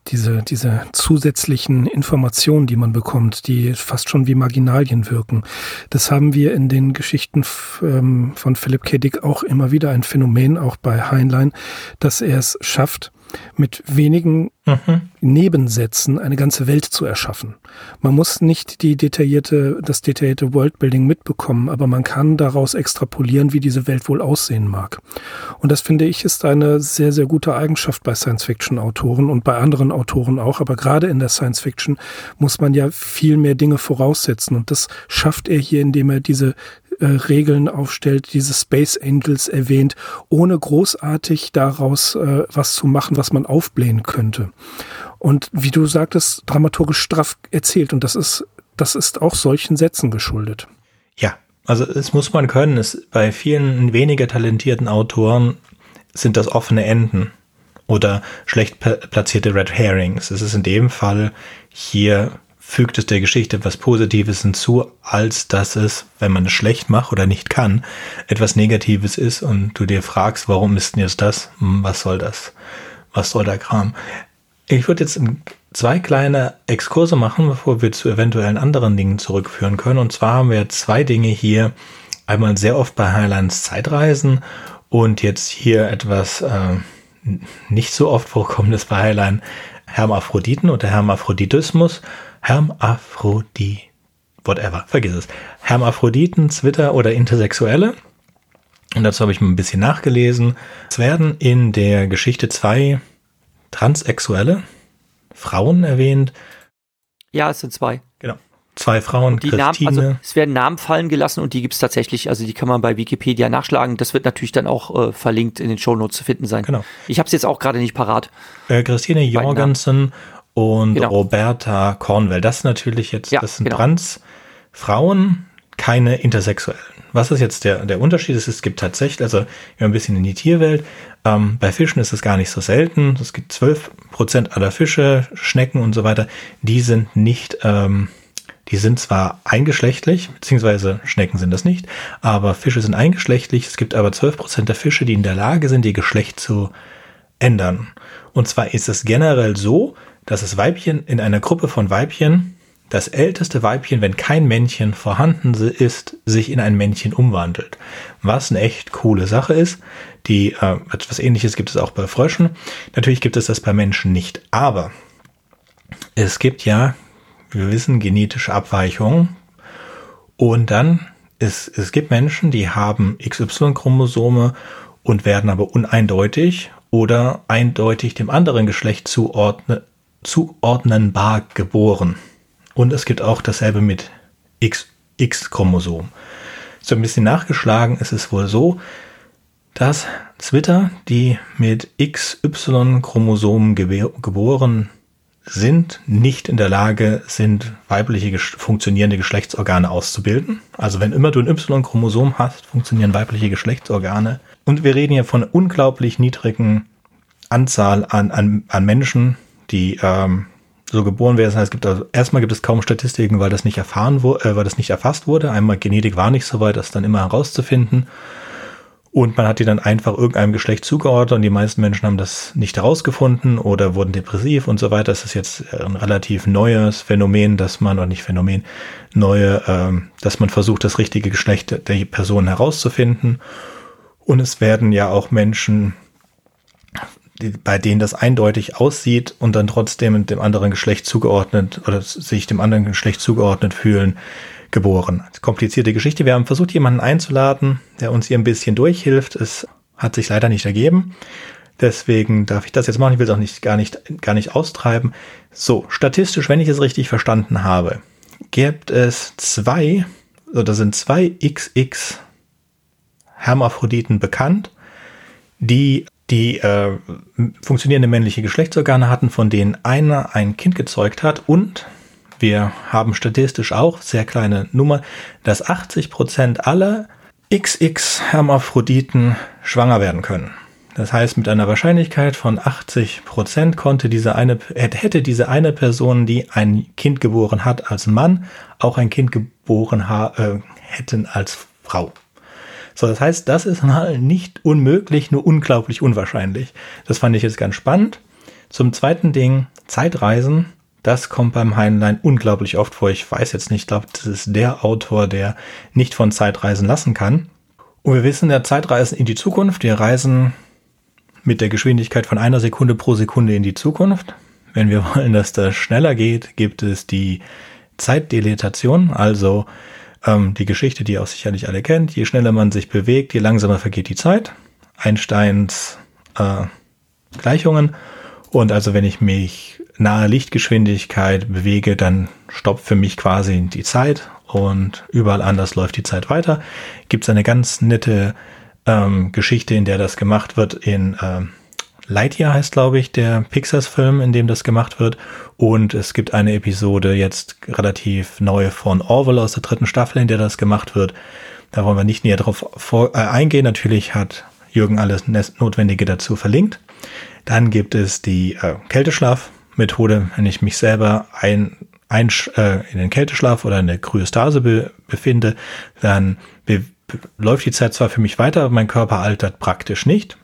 diese, diese zusätzlichen Informationen, die man bekommt, die fast schon wie Marginalien wirken. Das haben wir in den Geschichten ähm, von Philipp K. Dick auch immer wieder ein Phänomen, auch bei Heinlein, dass er es schafft, mit wenigen mhm. Nebensätzen eine ganze Welt zu erschaffen. Man muss nicht die detaillierte, das detaillierte Worldbuilding mitbekommen, aber man kann daraus extrapolieren, wie diese Welt wohl aussehen mag. Und das finde ich ist eine sehr, sehr gute Eigenschaft bei Science-Fiction-Autoren und bei anderen Autoren auch. Aber gerade in der Science-Fiction muss man ja viel mehr Dinge voraussetzen. Und das schafft er hier, indem er diese äh, Regeln aufstellt, diese Space Angels erwähnt, ohne großartig daraus äh, was zu machen, was man aufblähen könnte. Und wie du sagtest, dramaturgisch straff erzählt. Und das ist, das ist auch solchen Sätzen geschuldet. Ja, Also es muss man können. Es, bei vielen weniger talentierten Autoren sind das offene Enden oder schlecht platzierte Red Herrings. Es ist in dem Fall hier fügt es der Geschichte was Positives hinzu, als dass es, wenn man es schlecht macht oder nicht kann, etwas Negatives ist und du dir fragst, warum ist denn jetzt das? Hm, was soll das? Was soll der Kram? Ich würde jetzt zwei kleine Exkurse machen, bevor wir zu eventuellen anderen Dingen zurückführen können. Und zwar haben wir zwei Dinge hier. Einmal sehr oft bei Highlands Zeitreisen und jetzt hier etwas äh, nicht so oft vorkommendes bei Highline Hermaphroditen oder Hermaphroditismus. Hermaphrodit, whatever, vergiss es. Hermaphroditen, Zwitter oder Intersexuelle. Und dazu habe ich mal ein bisschen nachgelesen. Es werden in der Geschichte zwei Transsexuelle Frauen erwähnt. Ja, es sind zwei. Genau. Zwei Frauen, die Namen, also es werden Namen fallen gelassen und die gibt es tatsächlich. Also die kann man bei Wikipedia nachschlagen. Das wird natürlich dann auch äh, verlinkt in den Shownotes zu finden sein. Genau. Ich habe es jetzt auch gerade nicht parat. Äh, Christine Jorgensen und genau. Roberta Cornwell. Das natürlich jetzt, ja, das sind genau. Transfrauen, keine Intersexuellen. Was ist jetzt der, der Unterschied? Es gibt tatsächlich, also ein bisschen in die Tierwelt. Ähm, bei Fischen ist es gar nicht so selten. Es gibt 12 Prozent aller Fische, Schnecken und so weiter. Die sind nicht, ähm, die sind zwar eingeschlechtlich, beziehungsweise Schnecken sind das nicht, aber Fische sind eingeschlechtlich. Es gibt aber 12 Prozent der Fische, die in der Lage sind, ihr Geschlecht zu ändern. Und zwar ist es generell so, dass das Weibchen in einer Gruppe von Weibchen, das älteste Weibchen, wenn kein Männchen vorhanden ist, sich in ein Männchen umwandelt. Was eine echt coole Sache ist. Die, äh, etwas ähnliches gibt es auch bei Fröschen. Natürlich gibt es das bei Menschen nicht. Aber es gibt ja, wir wissen, genetische Abweichungen. Und dann, es, es gibt Menschen, die haben XY-Chromosome und werden aber uneindeutig oder eindeutig dem anderen Geschlecht zuordnen, zuordnenbar geboren. Und es gibt auch dasselbe mit X-Chromosom. So ein bisschen nachgeschlagen ist es wohl so, dass Zwitter, die mit XY-Chromosomen geboren sind, nicht in der Lage sind, weibliche funktionierende Geschlechtsorgane auszubilden. Also wenn immer du ein Y-Chromosom hast, funktionieren weibliche Geschlechtsorgane. Und wir reden hier von unglaublich niedrigen Anzahl an, an, an Menschen, die ähm, so geboren werden. Es gibt also erstmal gibt es kaum Statistiken, weil das nicht erfahren wurde, äh, weil das nicht erfasst wurde. Einmal Genetik war nicht so weit, das dann immer herauszufinden. Und man hat die dann einfach irgendeinem Geschlecht zugeordnet und die meisten Menschen haben das nicht herausgefunden oder wurden depressiv und so weiter. Das ist jetzt ein relativ neues Phänomen, dass man, oder nicht Phänomen, neue, ähm, dass man versucht, das richtige Geschlecht der Person herauszufinden. Und es werden ja auch Menschen bei denen das eindeutig aussieht und dann trotzdem dem anderen Geschlecht zugeordnet oder sich dem anderen Geschlecht zugeordnet fühlen, geboren. Komplizierte Geschichte. Wir haben versucht, jemanden einzuladen, der uns hier ein bisschen durchhilft. Es hat sich leider nicht ergeben. Deswegen darf ich das jetzt machen. Ich will es auch nicht, gar nicht, gar nicht austreiben. So, statistisch, wenn ich es richtig verstanden habe, gibt es zwei, oder sind zwei XX Hermaphroditen bekannt, die die äh, funktionierende männliche Geschlechtsorgane hatten, von denen einer ein Kind gezeugt hat und wir haben statistisch auch, sehr kleine Nummer, dass 80 Prozent aller XX-Hermaphroditen schwanger werden können. Das heißt, mit einer Wahrscheinlichkeit von 80 Prozent konnte diese eine, hätte diese eine Person, die ein Kind geboren hat als Mann, auch ein Kind geboren äh, hätten als Frau. So, das heißt, das ist mal nicht unmöglich, nur unglaublich unwahrscheinlich. Das fand ich jetzt ganz spannend. Zum zweiten Ding, Zeitreisen. Das kommt beim Heinlein unglaublich oft vor. Ich weiß jetzt nicht, ich glaube, das ist der Autor, der nicht von Zeitreisen lassen kann. Und wir wissen ja, Zeitreisen in die Zukunft. Wir reisen mit der Geschwindigkeit von einer Sekunde pro Sekunde in die Zukunft. Wenn wir wollen, dass das schneller geht, gibt es die Zeitdilatation, also ähm, die Geschichte, die ihr auch sicherlich alle kennt. Je schneller man sich bewegt, je langsamer vergeht die Zeit. Einsteins äh, Gleichungen. Und also wenn ich mich nahe Lichtgeschwindigkeit bewege, dann stoppt für mich quasi die Zeit und überall anders läuft die Zeit weiter. Gibt es eine ganz nette ähm, Geschichte, in der das gemacht wird in ähm, Lightyear heißt, glaube ich, der Pixars-Film, in dem das gemacht wird. Und es gibt eine Episode jetzt relativ neu von Orwell aus der dritten Staffel, in der das gemacht wird. Da wollen wir nicht näher drauf vor, äh, eingehen. Natürlich hat Jürgen alles Notwendige dazu verlinkt. Dann gibt es die äh, Kälteschlafmethode, wenn ich mich selber ein, ein, äh, in den Kälteschlaf oder in der Kryostase be, befinde, dann be, läuft die Zeit zwar für mich weiter, aber mein Körper altert praktisch nicht.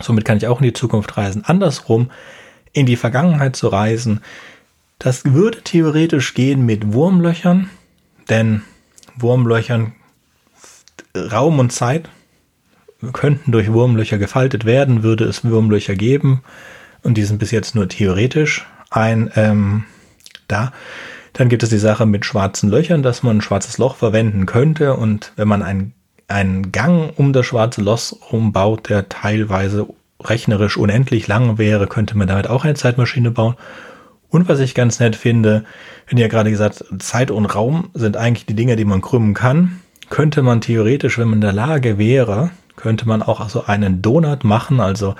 Somit kann ich auch in die Zukunft reisen. Andersrum, in die Vergangenheit zu reisen, das würde theoretisch gehen mit Wurmlöchern, denn Wurmlöchern, Raum und Zeit könnten durch Wurmlöcher gefaltet werden, würde es Wurmlöcher geben und die sind bis jetzt nur theoretisch ein ähm, da. Dann gibt es die Sache mit schwarzen Löchern, dass man ein schwarzes Loch verwenden könnte und wenn man einen, einen Gang um das schwarze Loch rumbaut, der teilweise rechnerisch unendlich lang wäre, könnte man damit auch eine Zeitmaschine bauen. Und was ich ganz nett finde, wenn ihr gerade gesagt, Zeit und Raum sind eigentlich die Dinge, die man krümmen kann, könnte man theoretisch, wenn man in der Lage wäre, könnte man auch so einen Donut machen, also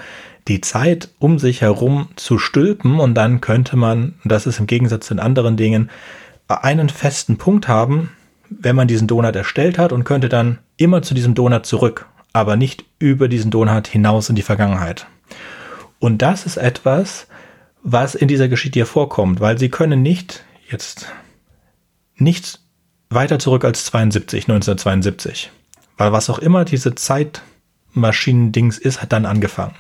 die Zeit um sich herum zu stülpen und dann könnte man, das ist im Gegensatz zu den anderen Dingen, einen festen Punkt haben, wenn man diesen Donut erstellt hat und könnte dann immer zu diesem Donut zurück, aber nicht über diesen Donut hinaus in die Vergangenheit. Und das ist etwas, was in dieser Geschichte hier vorkommt, weil sie können nicht jetzt nichts weiter zurück als 72, 1972. Weil was auch immer diese Zeitmaschinen-Dings ist, hat dann angefangen.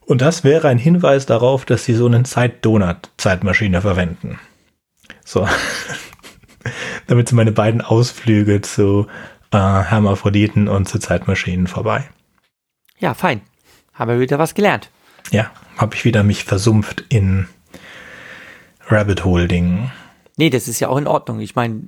Und das wäre ein Hinweis darauf, dass sie so einen Zeit-Donut-Zeitmaschine verwenden. So. Damit sind meine beiden Ausflüge zu äh, Hermaphroditen und zu Zeitmaschinen vorbei. Ja, fein. Haben wir wieder was gelernt. Ja, habe ich wieder mich versumpft in Rabbit Hole Dingen. Nee, das ist ja auch in Ordnung. Ich meine,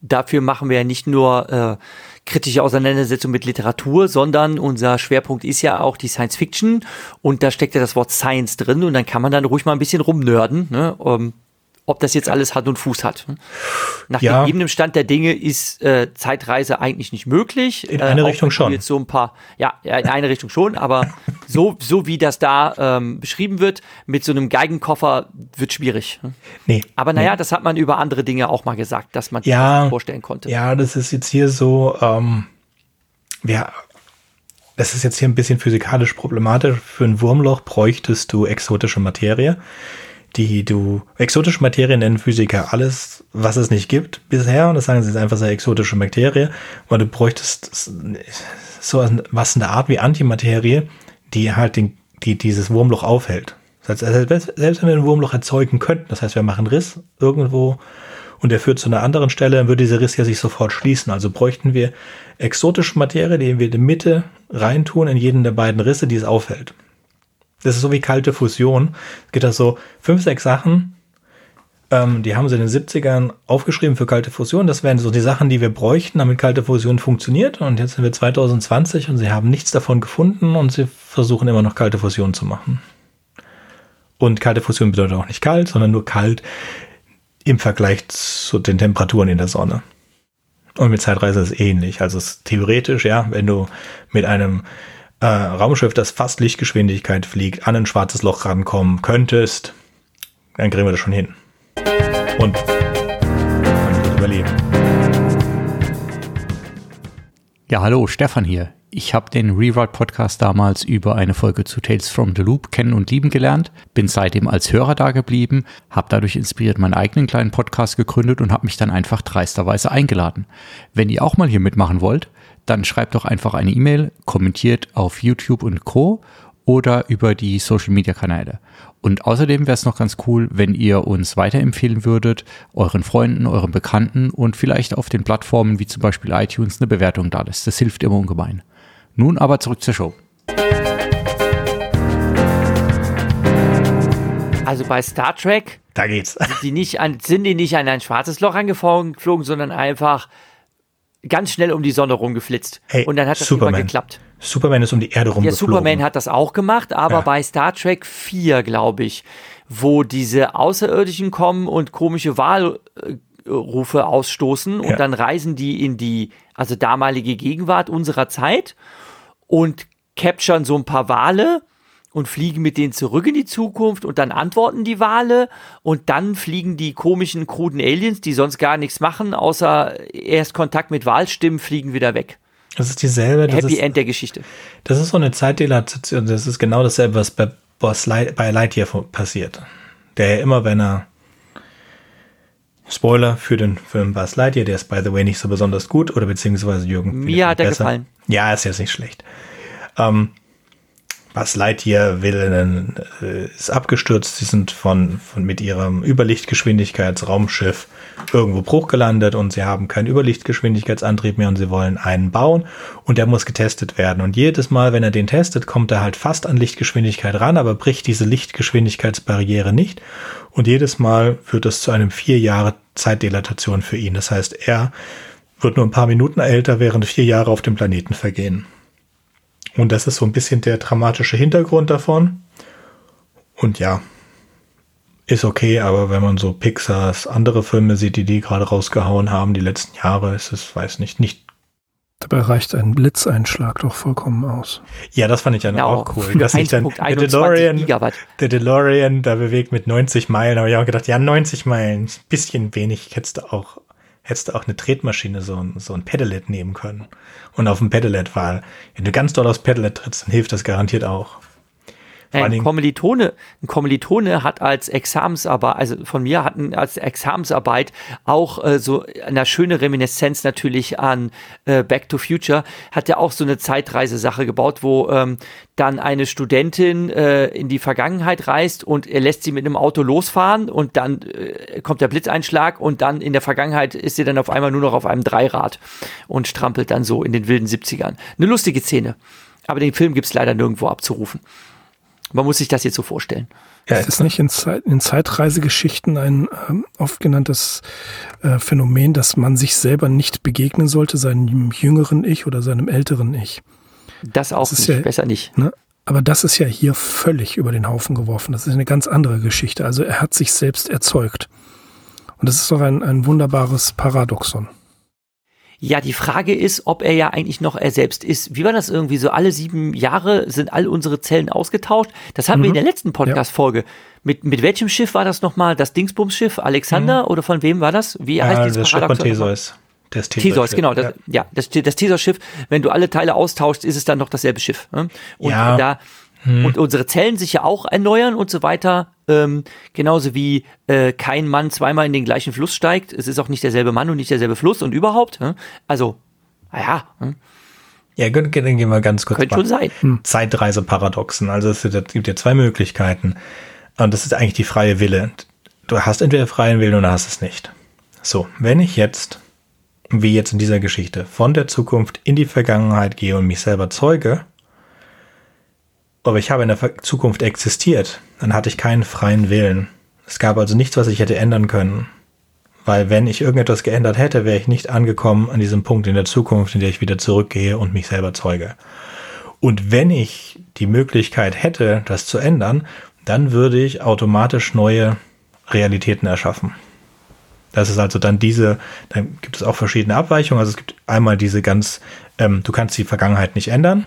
dafür machen wir ja nicht nur äh, kritische Auseinandersetzung mit Literatur, sondern unser Schwerpunkt ist ja auch die Science Fiction und da steckt ja das Wort Science drin und dann kann man dann ruhig mal ein bisschen rumnörden. Ne? Ähm, ob das jetzt alles Hand und Fuß hat. Nach ja. gegebenem Stand der Dinge ist äh, Zeitreise eigentlich nicht möglich. In eine äh, Richtung schon. Jetzt so ein paar, ja, in eine Richtung schon, aber so, so wie das da ähm, beschrieben wird, mit so einem Geigenkoffer wird schwierig. Nee. Aber naja, nee. das hat man über andere Dinge auch mal gesagt, dass man sich ja, das vorstellen konnte. Ja, das ist jetzt hier so, ähm, ja, das ist jetzt hier ein bisschen physikalisch problematisch. Für ein Wurmloch bräuchtest du exotische Materie die du exotische Materie nennen Physiker alles, was es nicht gibt bisher. Und das sagen sie ist einfach sehr exotische Materie, weil du bräuchtest so was in der Art wie Antimaterie, die halt den, die dieses Wurmloch aufhält. Das heißt, selbst wenn wir ein Wurmloch erzeugen könnten, das heißt, wir machen Riss irgendwo und der führt zu einer anderen Stelle, dann würde dieser Riss ja sich sofort schließen. Also bräuchten wir exotische Materie, die wir in die Mitte reintun in jeden der beiden Risse, die es aufhält. Das ist so wie kalte Fusion. Es gibt da so fünf, sechs Sachen, ähm, die haben sie in den 70ern aufgeschrieben für kalte Fusion. Das wären so die Sachen, die wir bräuchten, damit kalte Fusion funktioniert. Und jetzt sind wir 2020 und sie haben nichts davon gefunden und sie versuchen immer noch kalte Fusion zu machen. Und kalte Fusion bedeutet auch nicht kalt, sondern nur kalt im Vergleich zu den Temperaturen in der Sonne. Und mit Zeitreise ist es ähnlich. Also es ist theoretisch, ja, wenn du mit einem äh, Raumschiff, das fast Lichtgeschwindigkeit fliegt, an ein schwarzes Loch rankommen könntest, dann kriegen wir das schon hin. Und dann überleben. Ja, hallo, Stefan hier. Ich habe den Rewrite Podcast damals über eine Folge zu Tales from the Loop kennen und lieben gelernt, bin seitdem als Hörer da geblieben, habe dadurch inspiriert meinen eigenen kleinen Podcast gegründet und habe mich dann einfach dreisterweise eingeladen. Wenn ihr auch mal hier mitmachen wollt, dann schreibt doch einfach eine E-Mail, kommentiert auf YouTube und Co. oder über die Social Media Kanäle. Und außerdem wäre es noch ganz cool, wenn ihr uns weiterempfehlen würdet, euren Freunden, euren Bekannten und vielleicht auf den Plattformen wie zum Beispiel iTunes eine Bewertung da lässt. Das hilft immer ungemein. Nun aber zurück zur Show. Also bei Star Trek, da geht's. Sind die nicht an, sind die nicht an ein schwarzes Loch angeflogen, sondern einfach ganz schnell um die Sonne rumgeflitzt. Hey, und dann hat das Superman. immer geklappt. Superman ist um die Erde rumgeflogen. Ja, Superman hat das auch gemacht, aber ja. bei Star Trek 4, glaube ich, wo diese Außerirdischen kommen und komische Wahlrufe ausstoßen und ja. dann reisen die in die, also damalige Gegenwart unserer Zeit und capturen so ein paar Wale und fliegen mit denen zurück in die Zukunft und dann antworten die Wale und dann fliegen die komischen, kruden Aliens, die sonst gar nichts machen, außer erst Kontakt mit Walstimmen, fliegen wieder weg. Das ist dieselbe. Das Happy ist, End der Geschichte. Das ist so eine Zeitdilatation. Das ist genau dasselbe, was bei, Boss Light, bei Lightyear passiert. Der ja immer, wenn er Spoiler für den Film Buzz Lightyear, der ist by the way nicht so besonders gut oder beziehungsweise Jürgen. Mir hat er gefallen. Ja, ist jetzt nicht schlecht. Ähm, Buzz Lightyear will, äh, ist abgestürzt. Sie sind von, von mit ihrem Überlichtgeschwindigkeitsraumschiff irgendwo Bruch gelandet und sie haben keinen Überlichtgeschwindigkeitsantrieb mehr und sie wollen einen bauen und der muss getestet werden. Und jedes Mal, wenn er den testet, kommt er halt fast an Lichtgeschwindigkeit ran, aber bricht diese Lichtgeschwindigkeitsbarriere nicht. Und jedes Mal führt es zu einem vier Jahre Zeitdilatation für ihn. Das heißt, er wird nur ein paar Minuten älter, während vier Jahre auf dem Planeten vergehen. Und das ist so ein bisschen der dramatische Hintergrund davon. Und ja, ist okay, aber wenn man so Pixars andere Filme sieht, die die gerade rausgehauen haben, die letzten Jahre, ist es, weiß nicht, nicht. Dabei reicht ein Blitzeinschlag doch vollkommen aus. Ja, das fand ich ja genau. auch cool. Dass sich dann der DeLorean, der DeLorean da bewegt mit 90 Meilen, aber ich auch gedacht, ja, 90 Meilen, ein bisschen wenig, hättest du auch, hättest du auch eine Tretmaschine, so ein, so ein Pedalet nehmen können. Und auf dem Pedalet war, wenn du ganz doll aufs Pedalet trittst, dann hilft das garantiert auch. Ein Kommilitone, ein Kommilitone hat als Examensarbeit, also von mir hatten als Examensarbeit auch äh, so eine schöne Reminiszenz natürlich an äh, Back to Future, hat ja auch so eine Zeitreisesache gebaut, wo ähm, dann eine Studentin äh, in die Vergangenheit reist und er lässt sie mit einem Auto losfahren und dann äh, kommt der Blitzeinschlag und dann in der Vergangenheit ist sie dann auf einmal nur noch auf einem Dreirad und strampelt dann so in den wilden 70ern. Eine lustige Szene. Aber den Film gibt's leider nirgendwo abzurufen. Man muss sich das jetzt so vorstellen. Ja, ist nicht in, Zeit, in Zeitreisegeschichten ein ähm, oft genanntes äh, Phänomen, dass man sich selber nicht begegnen sollte, seinem jüngeren Ich oder seinem älteren Ich? Das auch das nicht, ja, besser nicht. Ne? Aber das ist ja hier völlig über den Haufen geworfen. Das ist eine ganz andere Geschichte. Also er hat sich selbst erzeugt. Und das ist doch ein, ein wunderbares Paradoxon. Ja, die Frage ist, ob er ja eigentlich noch er selbst ist. Wie war das irgendwie so? Alle sieben Jahre sind all unsere Zellen ausgetauscht. Das hatten mhm. wir in der letzten Podcast-Folge. Ja. Mit, mit welchem Schiff war das nochmal? Das Dingsbums-Schiff? Alexander? Mhm. Oder von wem war das? Wie heißt ja, dieses das? Schiff von Theseus. Das Theseus, genau. Das, ja, ja das, das Theseus-Schiff. Wenn du alle Teile austauschst, ist es dann noch dasselbe Schiff. Ne? Und ja. da hm. und unsere Zellen sich ja auch erneuern und so weiter. Ähm, genauso wie äh, kein Mann zweimal in den gleichen Fluss steigt. Es ist auch nicht derselbe Mann und nicht derselbe Fluss und überhaupt. Hm? Also, naja. Hm? Ja, dann gehen wir ganz kurz. Könnte schon sein. Hm. Zeitreiseparadoxen. Also es gibt ja zwei Möglichkeiten. Und das ist eigentlich die freie Wille. Du hast entweder freien Willen oder hast es nicht. So, wenn ich jetzt, wie jetzt in dieser Geschichte, von der Zukunft in die Vergangenheit gehe und mich selber zeuge, aber ich habe in der Zukunft existiert, dann hatte ich keinen freien Willen. Es gab also nichts, was ich hätte ändern können. Weil wenn ich irgendetwas geändert hätte, wäre ich nicht angekommen an diesem Punkt in der Zukunft, in der ich wieder zurückgehe und mich selber zeuge. Und wenn ich die Möglichkeit hätte, das zu ändern, dann würde ich automatisch neue Realitäten erschaffen. Das ist also dann diese, dann gibt es auch verschiedene Abweichungen. Also es gibt einmal diese ganz, ähm, du kannst die Vergangenheit nicht ändern.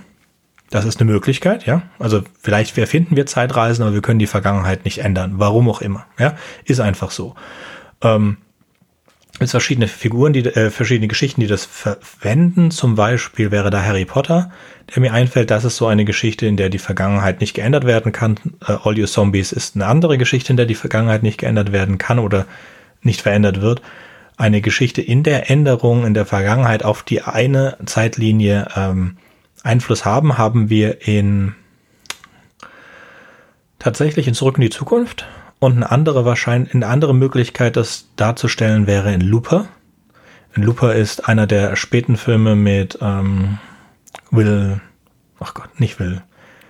Das ist eine Möglichkeit, ja. Also vielleicht erfinden wir Zeitreisen, aber wir können die Vergangenheit nicht ändern. Warum auch immer, ja. Ist einfach so. Ähm, es verschiedene Figuren, die, äh, verschiedene Geschichten, die das verwenden. Zum Beispiel wäre da Harry Potter, der mir einfällt. Das ist so eine Geschichte, in der die Vergangenheit nicht geändert werden kann. Äh, All Your Zombies ist eine andere Geschichte, in der die Vergangenheit nicht geändert werden kann oder nicht verändert wird. Eine Geschichte in der Änderung in der Vergangenheit auf die eine Zeitlinie ähm, Einfluss haben, haben wir in tatsächlich in Zurück in die Zukunft und eine andere wahrscheinlich, eine andere Möglichkeit, das darzustellen, wäre in Looper. In Looper ist einer der späten Filme mit ähm, Will, ach Gott, nicht Will.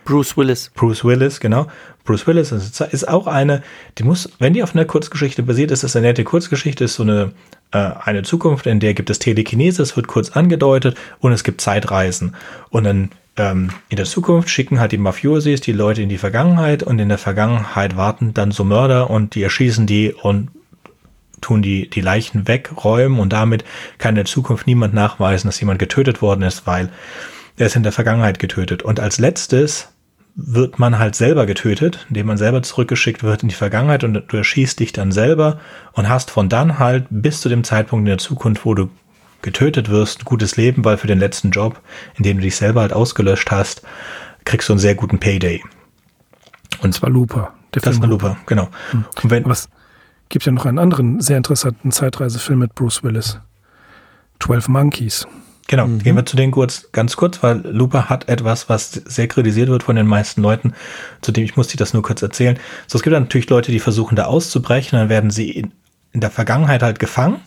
Bruce Willis. Bruce Willis, genau. Bruce Willis ist auch eine, die muss, wenn die auf einer Kurzgeschichte basiert ist, ist eine nette Kurzgeschichte, ist so eine äh, eine Zukunft, in der gibt es Telekinese, es wird kurz angedeutet und es gibt Zeitreisen. Und dann ähm, in der Zukunft schicken halt die Mafiosis die Leute in die Vergangenheit und in der Vergangenheit warten dann so Mörder und die erschießen die und tun die, die Leichen wegräumen und damit kann in der Zukunft niemand nachweisen, dass jemand getötet worden ist, weil er ist in der Vergangenheit getötet. Und als letztes wird man halt selber getötet, indem man selber zurückgeschickt wird in die Vergangenheit und du erschießt dich dann selber und hast von dann halt bis zu dem Zeitpunkt in der Zukunft, wo du getötet wirst, ein gutes Leben, weil für den letzten Job, in dem du dich selber halt ausgelöscht hast, kriegst du einen sehr guten Payday. Und zwar Looper. Der das Film war Looper, genau. Hm. Und wenn, Was gibt ja noch einen anderen sehr interessanten Zeitreisefilm mit Bruce Willis. 12 Monkeys. Genau, mhm. gehen wir zu denen kurz, ganz kurz, weil Looper hat etwas, was sehr kritisiert wird von den meisten Leuten, zu dem ich muss dir das nur kurz erzählen. So, es gibt dann natürlich Leute, die versuchen da auszubrechen, dann werden sie in, in der Vergangenheit halt gefangen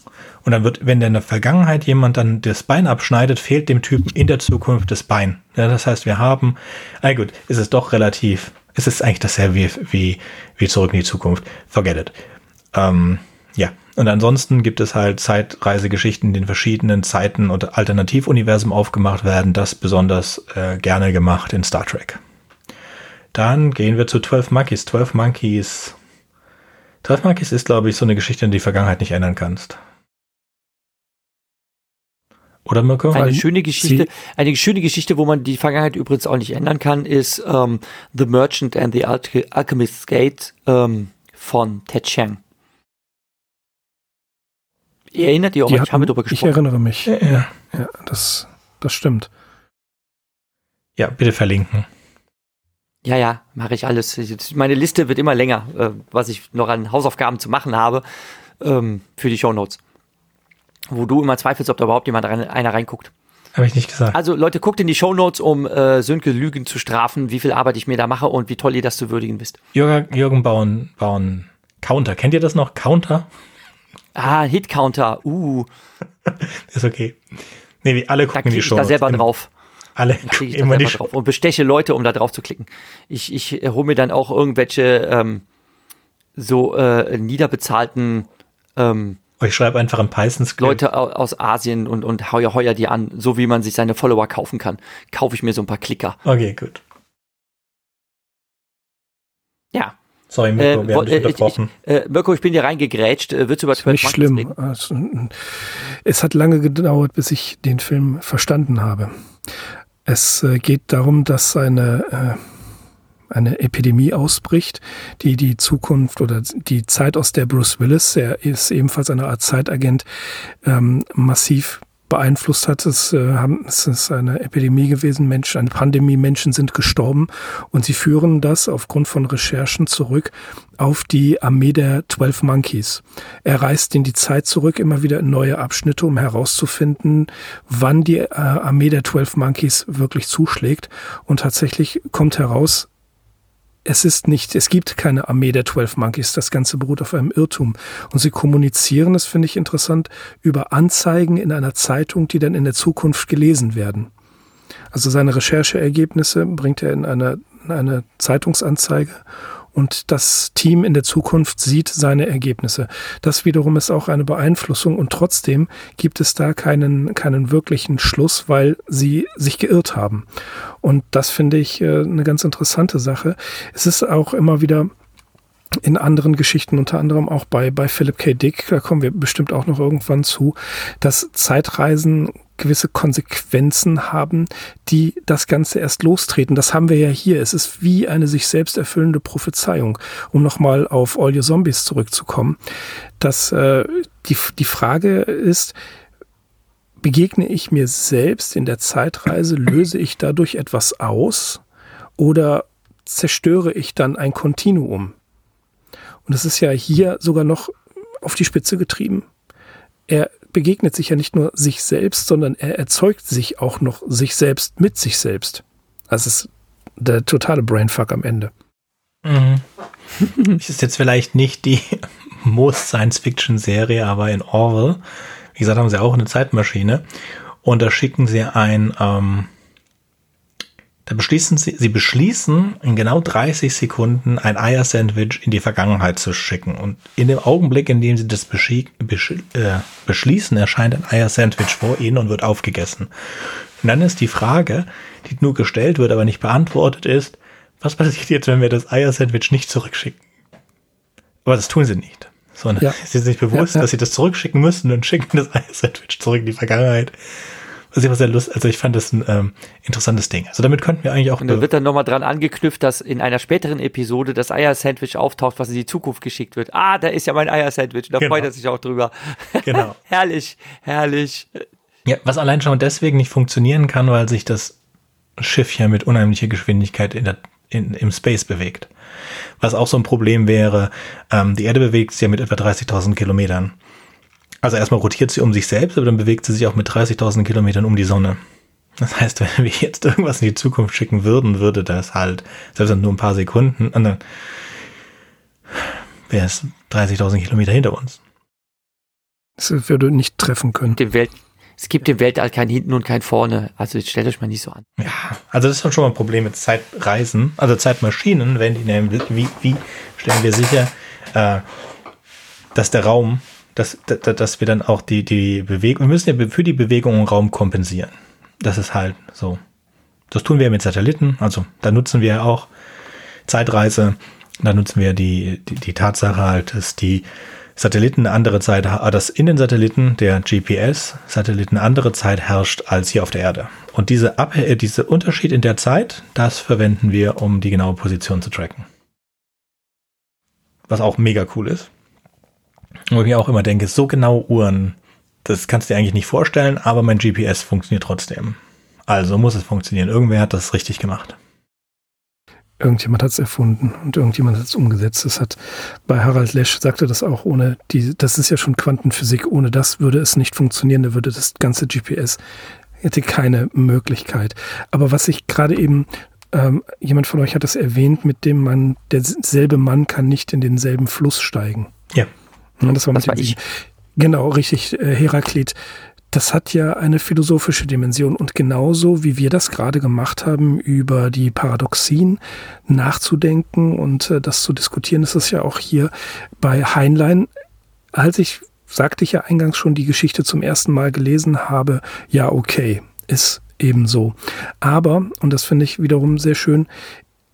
und dann wird, wenn in der Vergangenheit jemand dann das Bein abschneidet, fehlt dem Typen in der Zukunft das Bein. Ja, das heißt, wir haben, ah gut, ist es doch relativ, ist es eigentlich dasselbe wie, wie, wie zurück in die Zukunft. Forget it. Ähm, und ansonsten gibt es halt Zeitreisegeschichten, die in verschiedenen Zeiten und Alternativuniversen aufgemacht werden. Das besonders äh, gerne gemacht in Star Trek. Dann gehen wir zu 12 Monkeys. 12 Monkeys. 12 Monkeys ist, glaube ich, so eine Geschichte, in die Vergangenheit nicht ändern kannst. Oder Mirko? Eine schöne Geschichte, Sie eine schöne Geschichte, wo man die Vergangenheit übrigens auch nicht ändern kann, ist ähm, The Merchant and the Alchemist's Gate ähm, von Ted Chiang. Ihr erinnert ihr euch, hatten, haben wir darüber gesprochen. Ich erinnere mich. Ja, ja. ja das, das stimmt. Ja, bitte verlinken. Ja, ja, mache ich alles. Meine Liste wird immer länger, äh, was ich noch an Hausaufgaben zu machen habe ähm, für die Shownotes. Wo du immer zweifelst, ob da überhaupt jemand rein, einer reinguckt. Habe ich nicht gesagt. Also Leute, guckt in die Shownotes, um äh, Sönke Lügen zu strafen, wie viel Arbeit ich mir da mache und wie toll ihr das zu würdigen wisst. Jürgen, Jürgen bauen, bauen Counter. Kennt ihr das noch? Counter? Ah, Hit-Counter, uh. ist okay. Nee, alle gucken da die Show. Da selber drauf. Alle gucken immer die drauf und besteche Leute, um da drauf zu klicken. Ich, ich hole mir dann auch irgendwelche ähm, so äh, niederbezahlten ähm, ich schreibe einfach ein Python-Skript. Leute aus Asien und, und heuer, heuer die an, so wie man sich seine Follower kaufen kann. Kaufe ich mir so ein paar Klicker. Okay, gut. Ja, Sorry, Mirko, äh, wir haben dich äh, unterbrochen. Ich, äh, Mirko, ich bin hier reingegrätscht. Wird über ist nicht schlimm. Also, es hat lange gedauert, bis ich den Film verstanden habe. Es äh, geht darum, dass eine, äh, eine Epidemie ausbricht, die die Zukunft oder die Zeit, aus der Bruce Willis, er ist ebenfalls eine Art Zeitagent, ähm, massiv beeinflusst hat. Es, äh, haben, es ist eine Epidemie gewesen, Menschen, eine Pandemie, Menschen sind gestorben und sie führen das aufgrund von Recherchen zurück auf die Armee der Twelve Monkeys. Er reist in die Zeit zurück, immer wieder in neue Abschnitte, um herauszufinden, wann die äh, Armee der Twelve Monkeys wirklich zuschlägt. Und tatsächlich kommt heraus, es ist nicht, es gibt keine Armee der Twelve Monkeys. Das Ganze beruht auf einem Irrtum. Und sie kommunizieren, das finde ich interessant, über Anzeigen in einer Zeitung, die dann in der Zukunft gelesen werden. Also seine Rechercheergebnisse bringt er in eine, in eine Zeitungsanzeige und das Team in der Zukunft sieht seine Ergebnisse. Das wiederum ist auch eine Beeinflussung und trotzdem gibt es da keinen, keinen wirklichen Schluss, weil sie sich geirrt haben. Und das finde ich äh, eine ganz interessante Sache. Es ist auch immer wieder in anderen Geschichten, unter anderem auch bei, bei Philip K. Dick, da kommen wir bestimmt auch noch irgendwann zu, dass Zeitreisen gewisse Konsequenzen haben, die das Ganze erst lostreten. Das haben wir ja hier. Es ist wie eine sich selbst erfüllende Prophezeiung. Um nochmal auf All Your Zombies zurückzukommen. Dass äh, die, die Frage ist, begegne ich mir selbst in der Zeitreise, löse ich dadurch etwas aus oder zerstöre ich dann ein Kontinuum? Und es ist ja hier sogar noch auf die Spitze getrieben. Er begegnet sich ja nicht nur sich selbst, sondern er erzeugt sich auch noch sich selbst mit sich selbst. Das ist der totale Brainfuck am Ende. Mhm. ist jetzt vielleicht nicht die most Science-Fiction-Serie, aber in Orwell, wie gesagt, haben sie auch eine Zeitmaschine. Und da schicken sie ein, ähm, da beschließen sie, sie beschließen, in genau 30 Sekunden ein Eier-Sandwich in die Vergangenheit zu schicken. Und in dem Augenblick, in dem sie das beschie, besch, äh, beschließen, erscheint ein Eier-Sandwich vor ihnen und wird aufgegessen. Und dann ist die Frage, die nur gestellt wird, aber nicht beantwortet ist, was passiert jetzt, wenn wir das Eier-Sandwich nicht zurückschicken? Aber das tun sie nicht. Sondern ja. sie sind sich bewusst, ja, ja. dass sie das zurückschicken müssen und schicken das Eier-Sandwich zurück in die Vergangenheit sehr, sehr lustig. Also ich fand das ein ähm, interessantes Ding. Also damit könnten wir eigentlich auch. Und da wird dann nochmal dran angeknüpft, dass in einer späteren Episode das Eier-Sandwich auftaucht, was in die Zukunft geschickt wird. Ah, da ist ja mein Eier-Sandwich. Da genau. freut er sich auch drüber. Genau. herrlich, herrlich. Ja, was allein schon deswegen nicht funktionieren kann, weil sich das Schiff ja mit unheimlicher Geschwindigkeit in der, in, im Space bewegt. Was auch so ein Problem wäre, ähm, die Erde bewegt sich ja mit etwa 30.000 Kilometern. Also erstmal rotiert sie um sich selbst, aber dann bewegt sie sich auch mit 30.000 Kilometern um die Sonne. Das heißt, wenn wir jetzt irgendwas in die Zukunft schicken würden, würde das halt, selbst nur ein paar Sekunden, und dann wäre es 30.000 Kilometer hinter uns. Das würde nicht treffen können. Welt, es gibt im Weltall kein Hinten und kein Vorne. Also stellt euch mal nicht so an. Ja, also das ist schon mal ein Problem mit Zeitreisen, also Zeitmaschinen, wenn die nehmen, wie, wie stellen wir sicher, äh, dass der Raum dass, dass wir dann auch die, die Bewegung, wir müssen ja für die Bewegung im Raum kompensieren. Das ist halt so. Das tun wir mit Satelliten, also da nutzen wir auch Zeitreise, da nutzen wir die, die, die Tatsache halt, dass die Satelliten eine andere Zeit, ah, dass in den Satelliten der GPS-Satelliten andere Zeit herrscht als hier auf der Erde. Und diese, Ab äh, diese Unterschied in der Zeit, das verwenden wir, um die genaue Position zu tracken. Was auch mega cool ist. Wo ich mir auch immer denke, so genau Uhren, das kannst du dir eigentlich nicht vorstellen, aber mein GPS funktioniert trotzdem. Also muss es funktionieren. Irgendwer hat das richtig gemacht. Irgendjemand hat es erfunden und irgendjemand hat es umgesetzt. Das hat bei Harald Lesch sagte das auch ohne die, das ist ja schon Quantenphysik. Ohne das würde es nicht funktionieren. Da würde das ganze GPS hätte keine Möglichkeit. Aber was ich gerade eben ähm, jemand von euch hat das erwähnt, mit dem man derselbe Mann kann nicht in denselben Fluss steigen. Ja. Das war, das war ich. Genau, richtig, äh, Heraklit. Das hat ja eine philosophische Dimension und genauso wie wir das gerade gemacht haben, über die Paradoxien nachzudenken und äh, das zu diskutieren, ist es ja auch hier bei Heinlein, als ich, sagte ich ja eingangs schon, die Geschichte zum ersten Mal gelesen habe, ja, okay, ist ebenso. Aber, und das finde ich wiederum sehr schön,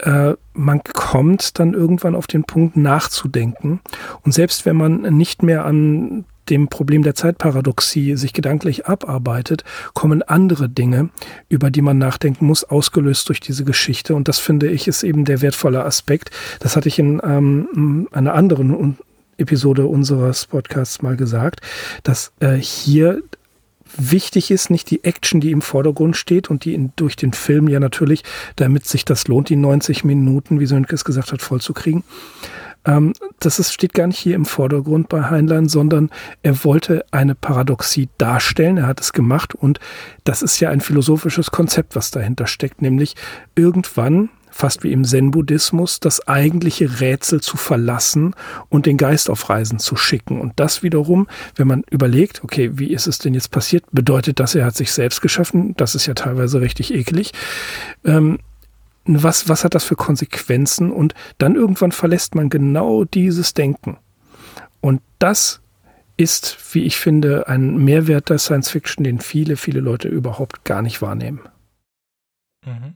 äh, man kommt dann irgendwann auf den Punkt nachzudenken. Und selbst wenn man nicht mehr an dem Problem der Zeitparadoxie sich gedanklich abarbeitet, kommen andere Dinge, über die man nachdenken muss, ausgelöst durch diese Geschichte. Und das finde ich ist eben der wertvolle Aspekt. Das hatte ich in ähm, einer anderen Episode unseres Podcasts mal gesagt, dass äh, hier wichtig ist, nicht die Action, die im Vordergrund steht und die in, durch den Film ja natürlich, damit sich das lohnt, die 90 Minuten, wie Sönke es gesagt hat, vollzukriegen. Ähm, das ist, steht gar nicht hier im Vordergrund bei Heinlein, sondern er wollte eine Paradoxie darstellen. Er hat es gemacht und das ist ja ein philosophisches Konzept, was dahinter steckt, nämlich irgendwann fast wie im Zen-Buddhismus, das eigentliche Rätsel zu verlassen und den Geist auf Reisen zu schicken. Und das wiederum, wenn man überlegt, okay, wie ist es denn jetzt passiert, bedeutet das, er hat sich selbst geschaffen. Das ist ja teilweise richtig eklig. Ähm, was, was hat das für Konsequenzen? Und dann irgendwann verlässt man genau dieses Denken. Und das ist, wie ich finde, ein Mehrwert der Science Fiction, den viele, viele Leute überhaupt gar nicht wahrnehmen. Mhm.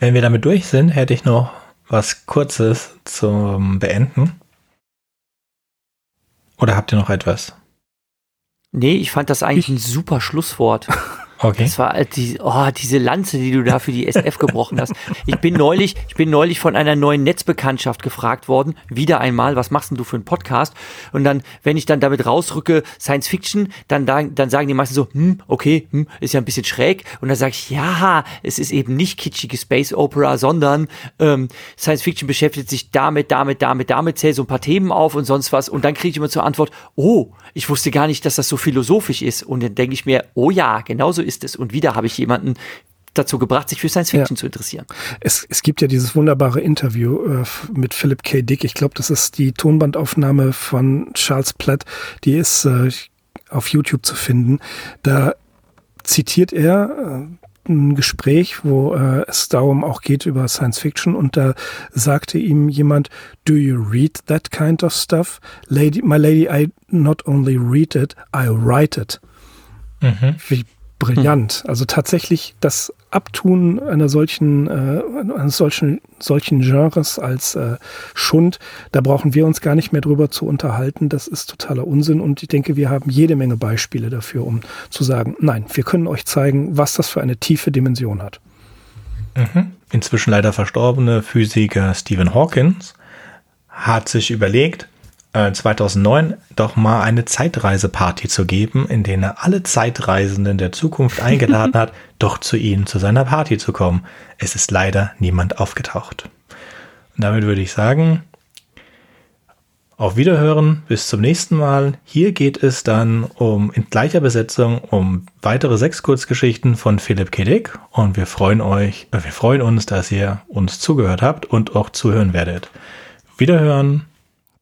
Wenn wir damit durch sind, hätte ich noch was Kurzes zum Beenden. Oder habt ihr noch etwas? Nee, ich fand das eigentlich ein super Schlusswort. Okay. Das war die, oh, diese Lanze, die du da für die SF gebrochen hast. Ich bin neulich, ich bin neulich von einer neuen Netzbekanntschaft gefragt worden, wieder einmal, was machst denn du für einen Podcast? Und dann, wenn ich dann damit rausrücke, Science Fiction, dann, dann sagen die meisten so, hm, okay, hm, ist ja ein bisschen schräg. Und dann sage ich, ja, es ist eben nicht kitschige Space Opera, sondern ähm, Science Fiction beschäftigt sich damit, damit, damit, damit, zählt so ein paar Themen auf und sonst was. Und dann kriege ich immer zur Antwort, oh, ich wusste gar nicht, dass das so philosophisch ist. Und dann denke ich mir, oh ja, genauso ist es. Und wieder habe ich jemanden dazu gebracht, sich für Science Fiction ja. zu interessieren. Es, es gibt ja dieses wunderbare Interview äh, mit Philip K. Dick. Ich glaube, das ist die Tonbandaufnahme von Charles Platt. Die ist äh, auf YouTube zu finden. Da zitiert er äh, ein Gespräch, wo äh, es darum auch geht über Science Fiction und da sagte ihm jemand, do you read that kind of stuff? Lady, my lady, I not only read it, I write it. Mhm. Wie brillant. Also tatsächlich das Abtun einer solchen, äh, eines solchen, solchen Genres als äh, Schund, da brauchen wir uns gar nicht mehr drüber zu unterhalten. Das ist totaler Unsinn und ich denke, wir haben jede Menge Beispiele dafür, um zu sagen, nein, wir können euch zeigen, was das für eine tiefe Dimension hat. Mhm. Inzwischen leider verstorbene Physiker Stephen Hawkins hat sich überlegt, 2009 äh, doch mal eine Zeitreiseparty zu geben, in der er alle Zeitreisenden der Zukunft eingeladen hat, doch zu ihnen zu seiner Party zu kommen. Es ist leider niemand aufgetaucht. Und damit würde ich sagen, auf Wiederhören, bis zum nächsten Mal. Hier geht es dann um in gleicher Besetzung um weitere sechs Kurzgeschichten von Philipp K. Dick und wir freuen euch, äh, wir freuen uns, dass ihr uns zugehört habt und auch zuhören werdet. Wiederhören.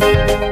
Thank you.